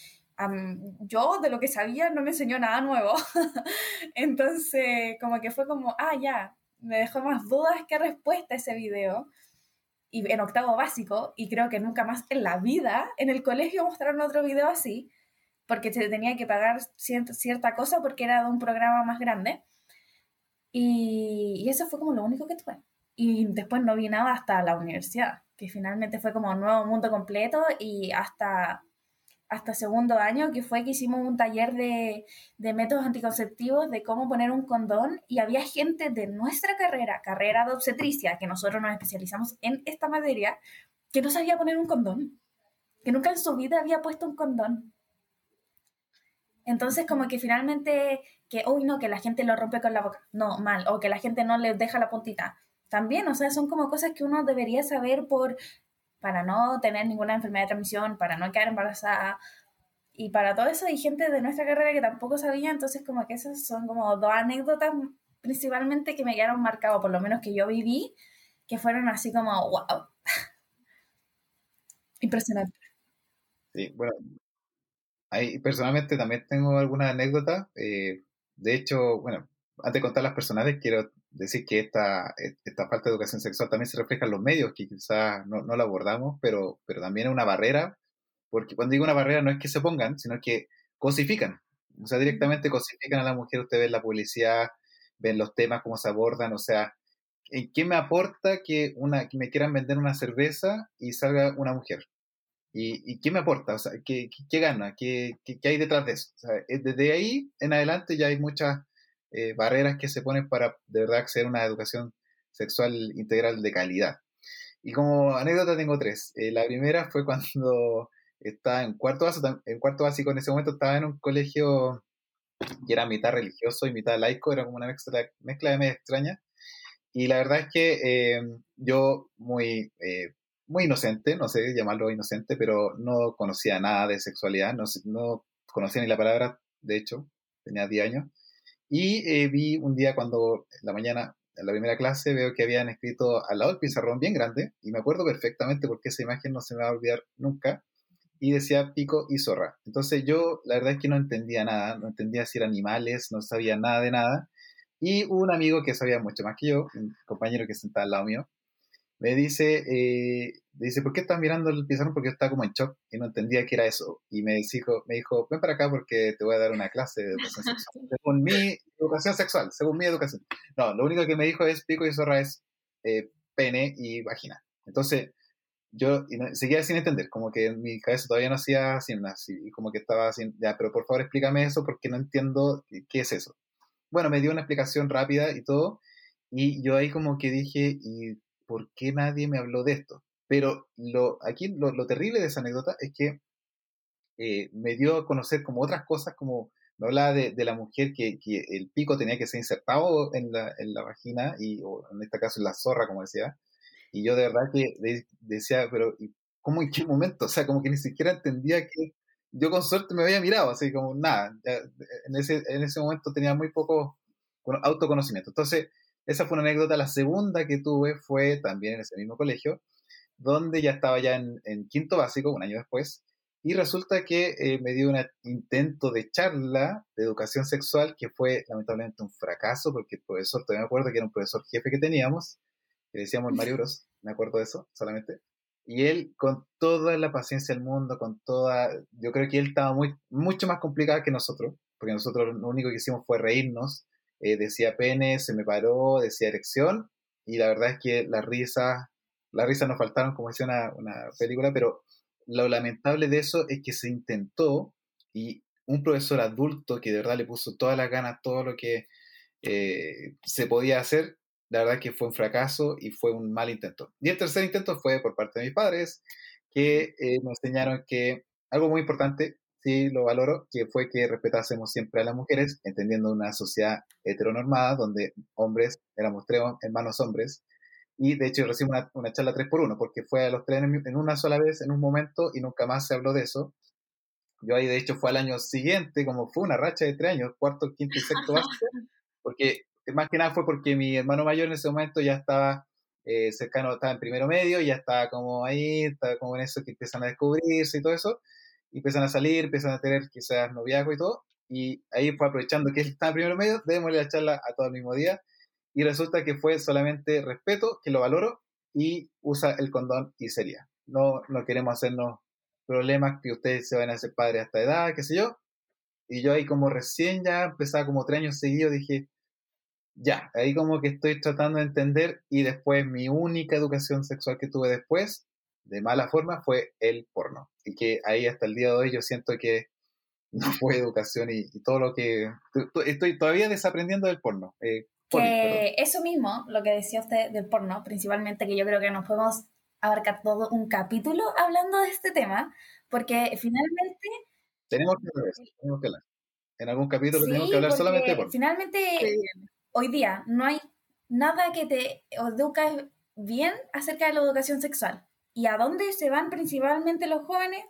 yo de lo que sabía no me enseñó nada nuevo. Entonces, como que fue como, ah, ya, me dejó más dudas que respuesta ese video. Y en octavo básico, y creo que nunca más en la vida, en el colegio mostraron otro video así porque se tenía que pagar cierta, cosa porque era de un programa más grande. Y, eso fue como lo único que tuve. Y después no vi nada hasta la universidad, que finalmente fue como un nuevo mundo completo y hasta, hasta segundo año, que fue que hicimos un taller de, de métodos anticonceptivos, de cómo poner un condón, y había gente de nuestra carrera, carrera de obstetricia, que nosotros nos especializamos en esta materia, que no sabía poner un condón, que nunca en su vida había puesto un condón. Entonces, como que finalmente, que, uy, no, que la gente lo rompe con la boca, no, mal, o que la gente no le deja la puntita, también, o sea, son como cosas que uno debería saber por, para no tener ninguna enfermedad de transmisión, para no quedar embarazada, y para todo eso hay gente de nuestra carrera que tampoco sabía, entonces como que esas son como dos anécdotas principalmente que me quedaron marcadas, por lo menos que yo viví, que fueron así como, wow. Impresionante. Sí, bueno, personalmente también tengo alguna anécdota. Eh, de hecho, bueno, antes de contar las personales, quiero decir que esta, esta falta de educación sexual también se refleja en los medios, que quizás no, no la abordamos, pero, pero también es una barrera, porque cuando digo una barrera no es que se pongan, sino que cosifican. O sea, directamente cosifican a la mujer, usted ve la publicidad, ven los temas, cómo se abordan, o sea, ¿en qué me aporta que, una, que me quieran vender una cerveza y salga una mujer? ¿Y, qué me aporta? O sea, ¿qué, qué, gana? ¿Qué, ¿Qué, hay detrás de eso? O sea, eh, desde ahí en adelante ya hay muchas eh, barreras que se ponen para de verdad acceder a una educación sexual integral de calidad. Y como anécdota tengo tres. Eh, la primera fue cuando estaba en cuarto, básico, en cuarto básico, en ese momento estaba en un colegio que era mitad religioso y mitad laico, era como una mezcla, mezcla de media extraña. Y la verdad es que yo muy muy inocente, no sé llamarlo inocente, pero no conocía nada de sexualidad, no, no conocía ni la palabra, de hecho, tenía 10 años. Y eh, vi un día cuando en la mañana, en la primera clase, veo que habían escrito al lado del pizarrón bien grande, y me acuerdo perfectamente porque esa imagen no se me va a olvidar nunca, y decía pico y zorra. Entonces yo la verdad es que no entendía nada, no entendía si eran animales, no sabía nada de nada. Y un amigo que sabía mucho más que yo, un compañero que sentaba al lado mío, me dice, eh, dice, ¿por qué estás mirando el pizarrón? Porque yo estaba como en shock y no entendía qué era eso. Y me dijo, me dijo, ven para acá porque te voy a dar una clase de educación sexual. según mi educación sexual, según mi educación. No, lo único que me dijo es pico y zorra es eh, pene y vagina. Entonces, yo seguía sin entender, como que en mi cabeza todavía no hacía sin así, y como que estaba así, ya, pero por favor explícame eso porque no entiendo qué es eso. Bueno, me dio una explicación rápida y todo, y yo ahí como que dije, ¿y por qué nadie me habló de esto? Pero lo, aquí lo, terrible de esa anécdota es que eh, me dio a conocer como otras cosas, como me hablaba de, la mujer que, que, el pico tenía que ser insertado en la, en la vagina, y, o en este caso en la zorra, como decía, y yo de verdad que decía, pero ¿cómo en qué momento? O sea, como que ni siquiera entendía que yo con suerte me había mirado, así como nada. en, ese, en ese momento tenía muy poco autoconocimiento. Entonces, esa fue una anécdota. La segunda que tuve fue también en ese mismo colegio, donde ya estaba ya en, quinto básico, un año después, y resulta que eh, me dio un intento de charla de educación sexual que fue lamentablemente un fracaso, porque el profesor, todavía me acuerdo que era un profesor jefe que teníamos, que decíamos Mario Bros, me acuerdo de eso solamente. Y él, con toda la paciencia del mundo, con toda. Yo creo que él estaba muy, mucho más complicado que nosotros, porque nosotros lo único que hicimos fue reírnos. Eh, decía pene, se me paró, decía erección, y la verdad es que las risas, las risas nos faltaron, como decía una, una película, pero lo lamentable de eso es que se intentó y un profesor adulto que de verdad le puso todas las ganas, todo lo que eh, se podía hacer, la verdad que fue un fracaso y fue un mal intento. Y el tercer intento fue por parte de mis padres, que eh, nos enseñaron que algo muy importante, sí lo valoro, que fue que respetásemos siempre a las mujeres, entendiendo una sociedad heteronormada, donde hombres éramos tres hermanos hombres, y de hecho recibimos una, una, charla tres por uno, porque fue a los tres en, una sola vez, en un momento, y nunca más se habló de eso. Yo ahí, de hecho, fue al año siguiente, como fue una racha de tres años, cuarto, quinto y sexto básico, porque más que nada fue porque mi hermano mayor en ese momento ya estaba eh, cercano, estaba en primero medio, ya estaba como ahí, estaba como en eso que empiezan a descubrirse y todo eso, y empiezan a salir, empiezan a tener quizás noviazgo y todo, y ahí fue aprovechando que él estaba en primero medio, debemos la charla a todo el mismo día, y resulta que fue solamente respeto, que lo valoro, y usa el condón y sería. No, no queremos hacernos problemas que ustedes se van a hacer padres hasta edad, qué sé yo. Y yo ahí como recién ya empezaba como tres años seguidos, dije, ya, ahí como que estoy tratando de entender y después mi única educación sexual que tuve después, de mala forma, fue el porno. Y que ahí hasta el día de hoy yo siento que no fue educación y, todo lo que... Estoy todavía desaprendiendo del porno. Eh, que eso mismo, lo que decía usted del porno, principalmente, que yo creo que nos podemos abarcar todo un capítulo hablando de este tema, porque finalmente... Tenemos que hablar, tenemos que hablar. En algún capítulo tenemos que hablar solamente de porno. Finalmente hoy día no hay nada que te eduque bien acerca de la educación sexual. ¿Y a dónde se van principalmente los jóvenes?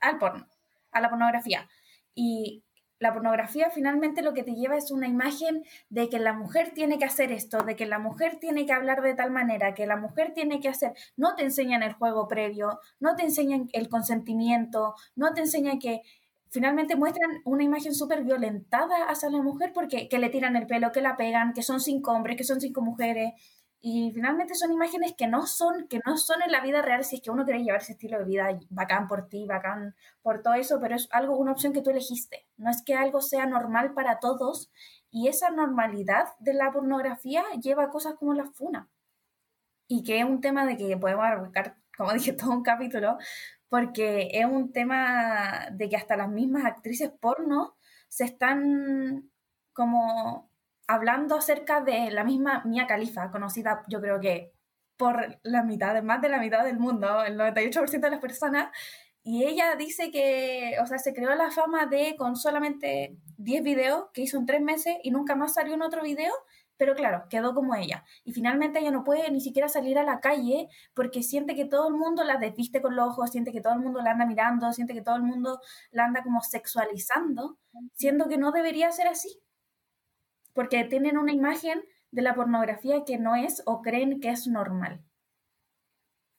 Al porno, a la pornografía. Y la pornografía finalmente lo que te lleva es una imagen de que la mujer tiene que hacer esto, de que la mujer tiene que hablar de tal manera, que la mujer tiene que hacer, no te enseñan el juego previo, no te enseñan el consentimiento, no te enseñan que finalmente muestran una imagen súper violentada hacia la mujer porque que le tiran el pelo, que la pegan, que son cinco hombres, que son cinco mujeres. Y finalmente son imágenes que no son, que no son en la vida real si es que uno quiere llevar ese estilo de vida bacán por ti, bacán por todo eso, pero es algo, una opción que tú elegiste. No es que algo sea normal para todos y esa normalidad de la pornografía lleva a cosas como la funa. Y que es un tema de que podemos arrancar, como dije, todo un capítulo, porque es un tema de que hasta las mismas actrices porno se están como hablando acerca de la misma Mia Khalifa, conocida yo creo que por la mitad, más de la mitad del mundo, el 98% de las personas, y ella dice que, o sea, se creó la fama de con solamente 10 videos que hizo en 3 meses y nunca más salió en otro video, pero claro, quedó como ella. Y finalmente ella no puede ni siquiera salir a la calle porque siente que todo el mundo la desviste con los ojos, siente que todo el mundo la anda mirando, siente que todo el mundo la anda como sexualizando, siendo que no debería ser así. Porque tienen una imagen de la pornografía que no es o creen que es normal.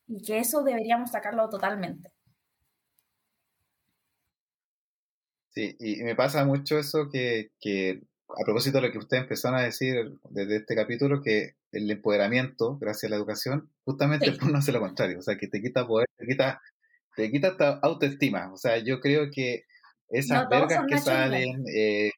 Y que eso deberíamos sacarlo totalmente. Sí, y me pasa mucho eso que, que a propósito de lo que ustedes empezaron a decir desde este capítulo, que el empoderamiento, gracias a la educación, justamente el porno hace lo contrario, o sea, que te quita poder, te quita, te quita autoestima. O sea, yo creo que esas vergas que salen, eh,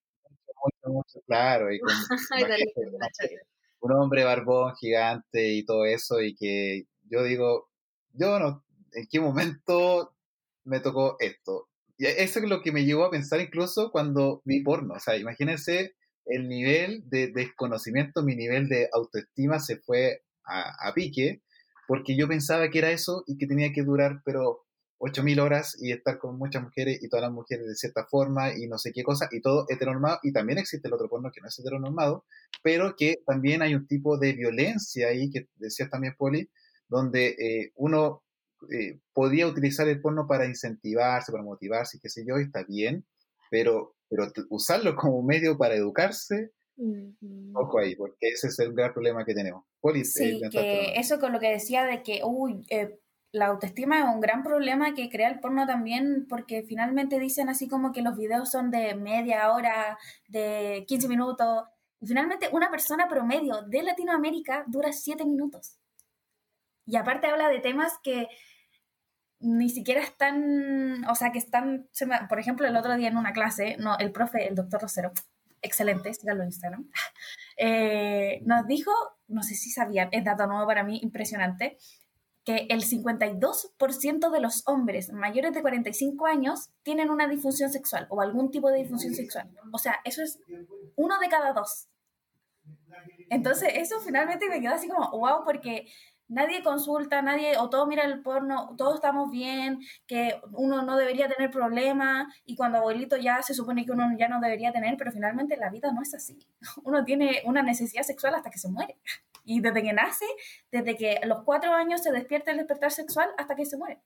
mucho, mucho, claro, y con, un hombre barbón gigante y todo eso, y que yo digo, yo no, ¿en qué momento me tocó esto? Y eso es lo que me llevó a pensar incluso cuando vi porno. O sea, imagínense el nivel de desconocimiento, mi nivel de autoestima se fue a, a pique, porque yo pensaba que era eso y que tenía que durar, pero 8.000 horas y estar con muchas mujeres y todas las mujeres de cierta forma y no sé qué cosa y todo heteronormado. Y también existe el otro porno que no es heteronormado, pero que también hay un tipo de violencia ahí que decías también Poli, donde eh, uno eh, podía utilizar el porno para incentivarse, para motivarse, qué sé yo, y está bien, pero, pero usarlo como medio para educarse, Ojo ahí, porque ese es el gran problema que tenemos. Poli, sí, que eso con lo que decía de que, uy, eh, la autoestima es un gran problema que crea el porno también porque finalmente dicen así como que los videos son de media hora, de 15 minutos. Y finalmente una persona promedio de Latinoamérica dura 7 minutos. Y aparte habla de temas que ni siquiera están, o sea, que están, por ejemplo, el otro día en una clase, no, el profe, el doctor Rosero, excelente, síganlo en Instagram, eh, nos dijo, no sé si sabían, es dato nuevo para mí, impresionante, que el 52% de los hombres mayores de 45 años tienen una disfunción sexual o algún tipo de disfunción sexual. O sea, eso es uno de cada dos. Entonces, eso finalmente me quedó así como, wow, porque nadie consulta, nadie, o todo mira el porno, todos estamos bien, que uno no debería tener problemas, y cuando abuelito ya se supone que uno ya no debería tener, pero finalmente la vida no es así. Uno tiene una necesidad sexual hasta que se muere. Y desde que nace, desde que a los cuatro años se despierta el despertar sexual hasta que se muere.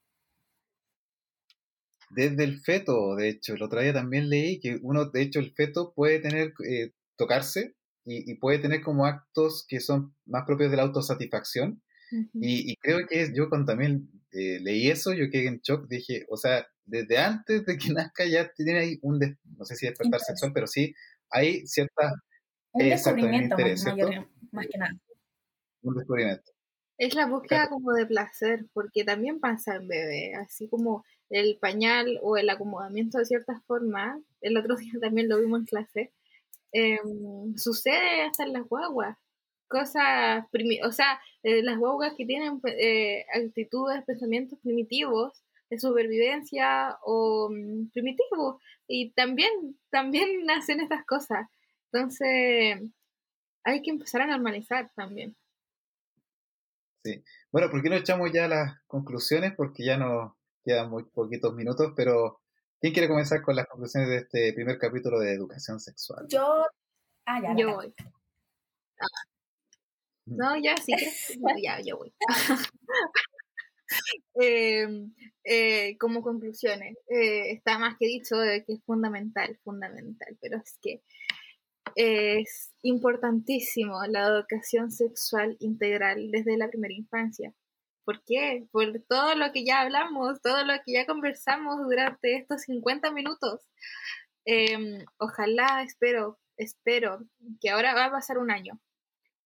Desde el feto, de hecho, el otro día también leí que uno, de hecho, el feto puede tener, eh, tocarse y, y, puede tener como actos que son más propios de la autosatisfacción y, creo que yo cuando también eh, leí eso, yo quedé en shock, dije, o sea, desde antes de que nazca ya tiene ahí un, no sé si despertar sexual, pero sí hay cierta... Un descubrimiento más, que nada. Un descubrimiento. Es la búsqueda como de placer, porque también pasa en bebé, así como el pañal o el acomodamiento de ciertas formas, el otro día también lo vimos en clase, em, sucede hasta en las guaguas cosas, o sea, eh, las guaguas que tienen eh, actitudes, pensamientos primitivos de supervivencia o mm, primitivos y también, también nacen estas cosas. Entonces, hay que empezar a normalizar también. Sí. Bueno, ¿por qué no echamos ya las conclusiones? Porque ya nos quedan muy poquitos minutos, pero ¿quién quiere comenzar con las conclusiones de este primer capítulo de educación sexual? Yo, ah, ya, yo voy. Ah. No, ya, sí, ya, ya voy. Em, eh, como conclusiones, eh, está más que dicho de que es fundamental, fundamental, pero es que es importantísimo la educación sexual integral desde la primera infancia. ¿Por qué? Por todo lo que ya hablamos, todo lo que ya conversamos durante estos 50 minutos. Em, ojalá, espero, espero que ahora va a pasar un año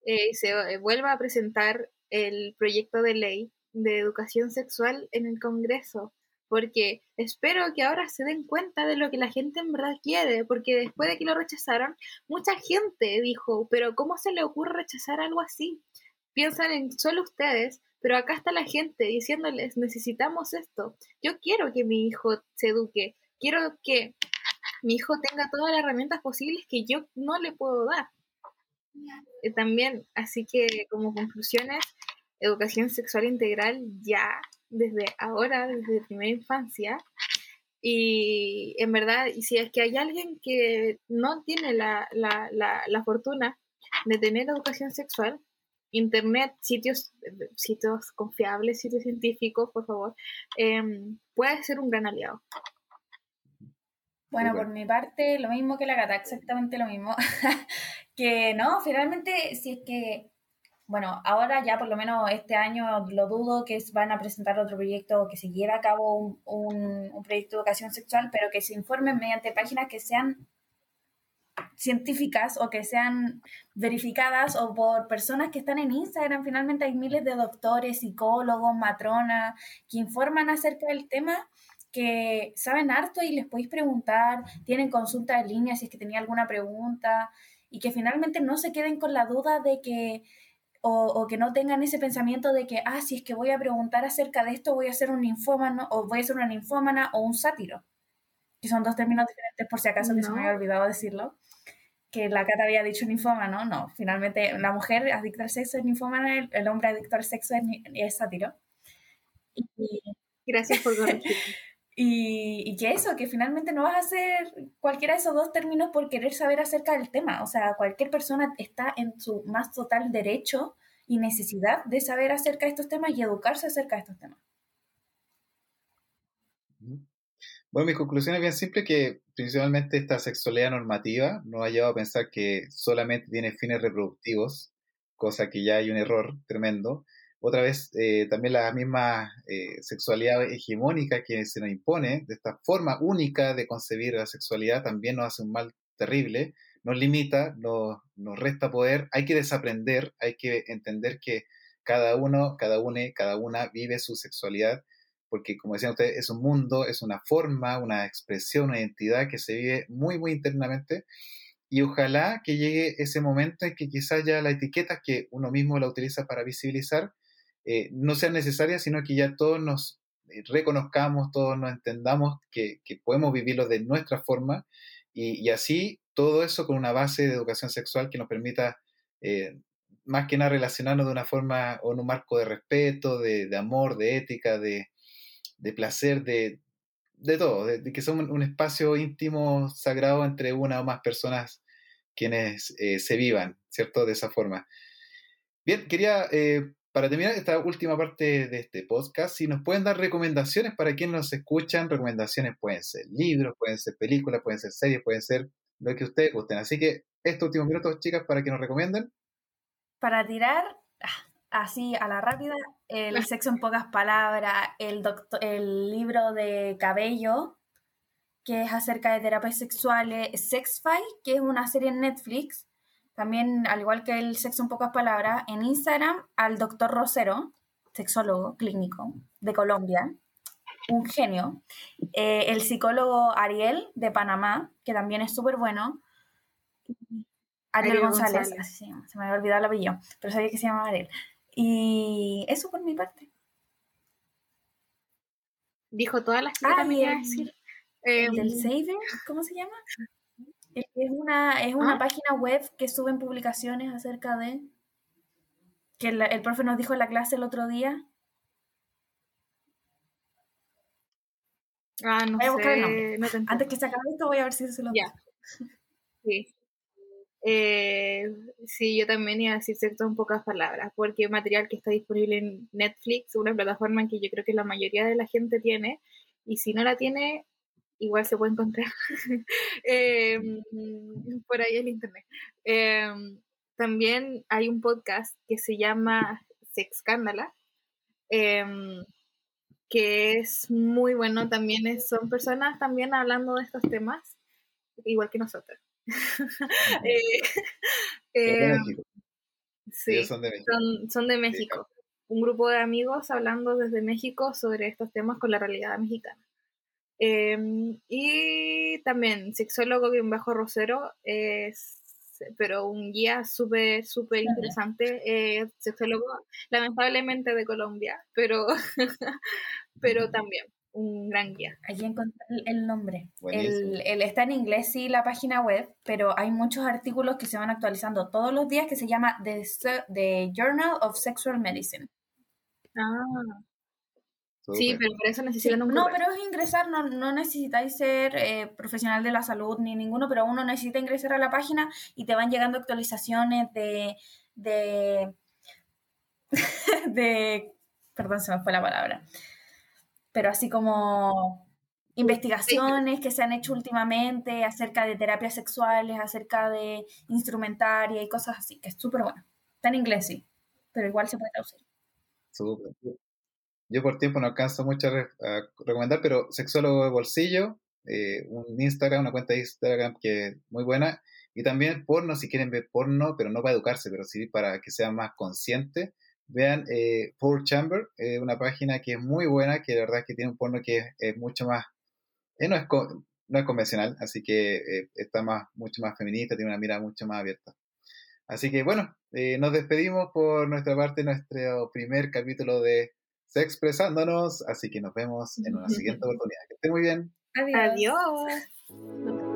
eh, se eh, vuelva a presentar el proyecto de ley de educación sexual en el Congreso, porque espero que ahora se den cuenta de lo que la gente en verdad quiere, porque después de que lo rechazaron, mucha gente dijo, pero ¿cómo se le ocurre rechazar algo así? Piensan en solo ustedes, pero acá está la gente diciéndoles, necesitamos esto, yo quiero que mi hijo se eduque, quiero que mi hijo tenga todas las herramientas posibles que yo no le puedo dar. Eh, también, así que como conclusiones, educación sexual integral ya, desde ahora, desde primera infancia. Y en verdad, si es que hay alguien que no tiene la, la, la, fortuna de tener educación sexual, internet, sitios, sitios confiables, sitios científicos, por favor, em, puede ser un gran aliado. Bueno, por mi parte, lo mismo que la gata, exactamente lo mismo. que no, finalmente, si es que, bueno, ahora ya por lo menos este año lo dudo que van a presentar otro proyecto que se lleve a cabo un, proyecto de educación sexual, pero que se informen mediante páginas que sean científicas o que sean verificadas o por personas que están en Instagram. Finalmente hay miles de doctores, psicólogos, matronas que informan acerca del tema que saben harto y les podéis preguntar, tienen consulta en línea si es que tenía alguna pregunta y que finalmente no se queden con la duda de que o, que no tengan ese pensamiento de que, ah, si es que voy a preguntar acerca de esto, voy a ser un ninfómano o voy a ser una ninfómana o un sátiro, que son dos términos diferentes por si acaso que se me había olvidado decirlo, que la Cata había dicho ninfómano, no, finalmente la mujer adicta al sexo es ninfómana, el, hombre adicto al sexo es, es sátiro. Y, Gracias por corregirme. Y, que eso, que finalmente no vas a hacer cualquiera de esos dos términos por querer saber acerca del tema. O sea, cualquier persona está en su más total derecho y necesidad de saber acerca de estos temas y educarse acerca de estos temas. Bueno, mi conclusión es bien simple, que principalmente esta sexualidad normativa nos ha llevado a pensar que solamente tiene fines reproductivos, cosa que ya hay un error tremendo, otra vez eh, también la misma eh, sexualidad hegemónica que se nos impone, de esta forma única de concebir la sexualidad, también nos hace un mal terrible, nos limita, nos, nos resta poder, hay que desaprender, hay que entender que cada uno, cada una, cada una vive su sexualidad, porque como decían ustedes, es un mundo, es una forma, una expresión, una identidad que se vive muy, muy internamente y ojalá que llegue ese momento en que quizás ya la etiqueta que uno mismo la utiliza para visibilizar eh, no sean necesarias, sino que ya todos nos eh, reconozcamos, todos nos entendamos que, podemos vivirlo de nuestra forma y, así todo eso con una base de educación sexual que nos permita eh, más que nada relacionarnos de una forma o en un marco de respeto, de, amor, de ética, de, placer, de, todo, de, que son un, espacio íntimo, sagrado entre una o más personas quienes se vivan, ¿cierto? De esa forma. Bien, quería para terminar esta última parte de este podcast, si nos pueden dar recomendaciones para quienes nos escuchan, recomendaciones pueden ser libros, pueden ser películas, pueden ser series, pueden ser lo que ustedes gusten. Así que estos últimos minutos, chicas, para que nos recomienden. Para tirar ah, así a la rápida, el sexo en pocas palabras, el, el libro de Cabello, que es acerca de terapias sexuales, Sex Fight, que es una serie en Netflix, también, al igual que el sexo en pocas palabras, en Instagram al doctor Rosero, sexólogo clínico de Colombia, un genio. Eh, el psicólogo Ariel de Panamá, que también es súper bueno. Ariel, González, se, me había olvidado el apellido, pero sabía que se llama Ariel. Y eso por mi parte. Dijo todas las cosas que ah, decir. ¿El del em, Saver? ¿Cómo se llama? Es una, es una ah. página web que suben publicaciones acerca de. que el profe nos dijo en la clase el otro día. Ah, no sé. Antes que se acabe esto, voy a ver si se lo Ya. Sí. Eh, sí, yo también iba a decir cierto en pocas palabras, porque material que está disponible en Netflix, una plataforma que yo creo que la mayoría de la gente tiene, y si no la tiene, igual se puede encontrar em, por ahí en internet. Em, también hay un podcast que se llama Sexcándala, eh, que es muy bueno también, son personas también hablando de estos temas, igual que nosotros. eh, sí, son de México. Son, de México. Un grupo de amigos hablando desde México sobre estos temas con la realidad mexicana. Em, y también sexólogo bien bajo rosero, es, pero un guía súper, súper interesante, eh, sexólogo lamentablemente de Colombia, pero, pero también un gran guía. Allí encontré el nombre. El, el, está en inglés, sí, la página web, pero hay muchos artículos que se van actualizando todos los días que se llama The, The Journal of Sexual Medicine. Ah, Sí, pero por eso necesitan un No, pero es ingresar, no, no necesitáis ser eh, profesional de la salud ni ninguno, pero uno necesita ingresar a la página y te van llegando actualizaciones de, de, de, perdón, se me fue la palabra, pero así como investigaciones que se han hecho últimamente acerca de terapias sexuales, acerca de instrumentaria y cosas así, que es súper bueno. Está en inglés, sí, pero igual se puede traducir. Súper. Yo por tiempo no alcanzo mucho a, recomendar, pero Sexólogo de Bolsillo, eh, un Instagram, una cuenta de Instagram que es muy buena, Y también porno, si quieren ver porno, pero no para educarse, pero sí para que sean más conscientes, vean eh, Four Chamber, eh, una página que es muy buena, que la verdad es que tiene un porno que es, mucho más, eh, no, es no es convencional, así que eh, está más, mucho más feminista, tiene una mirada mucho más abierta. Así que bueno, nos despedimos por nuestra parte, nuestro primer capítulo de Sexpresándonos, así que nos vemos en una siguiente oportunidad. Que esté muy bien. Adiós. Adiós.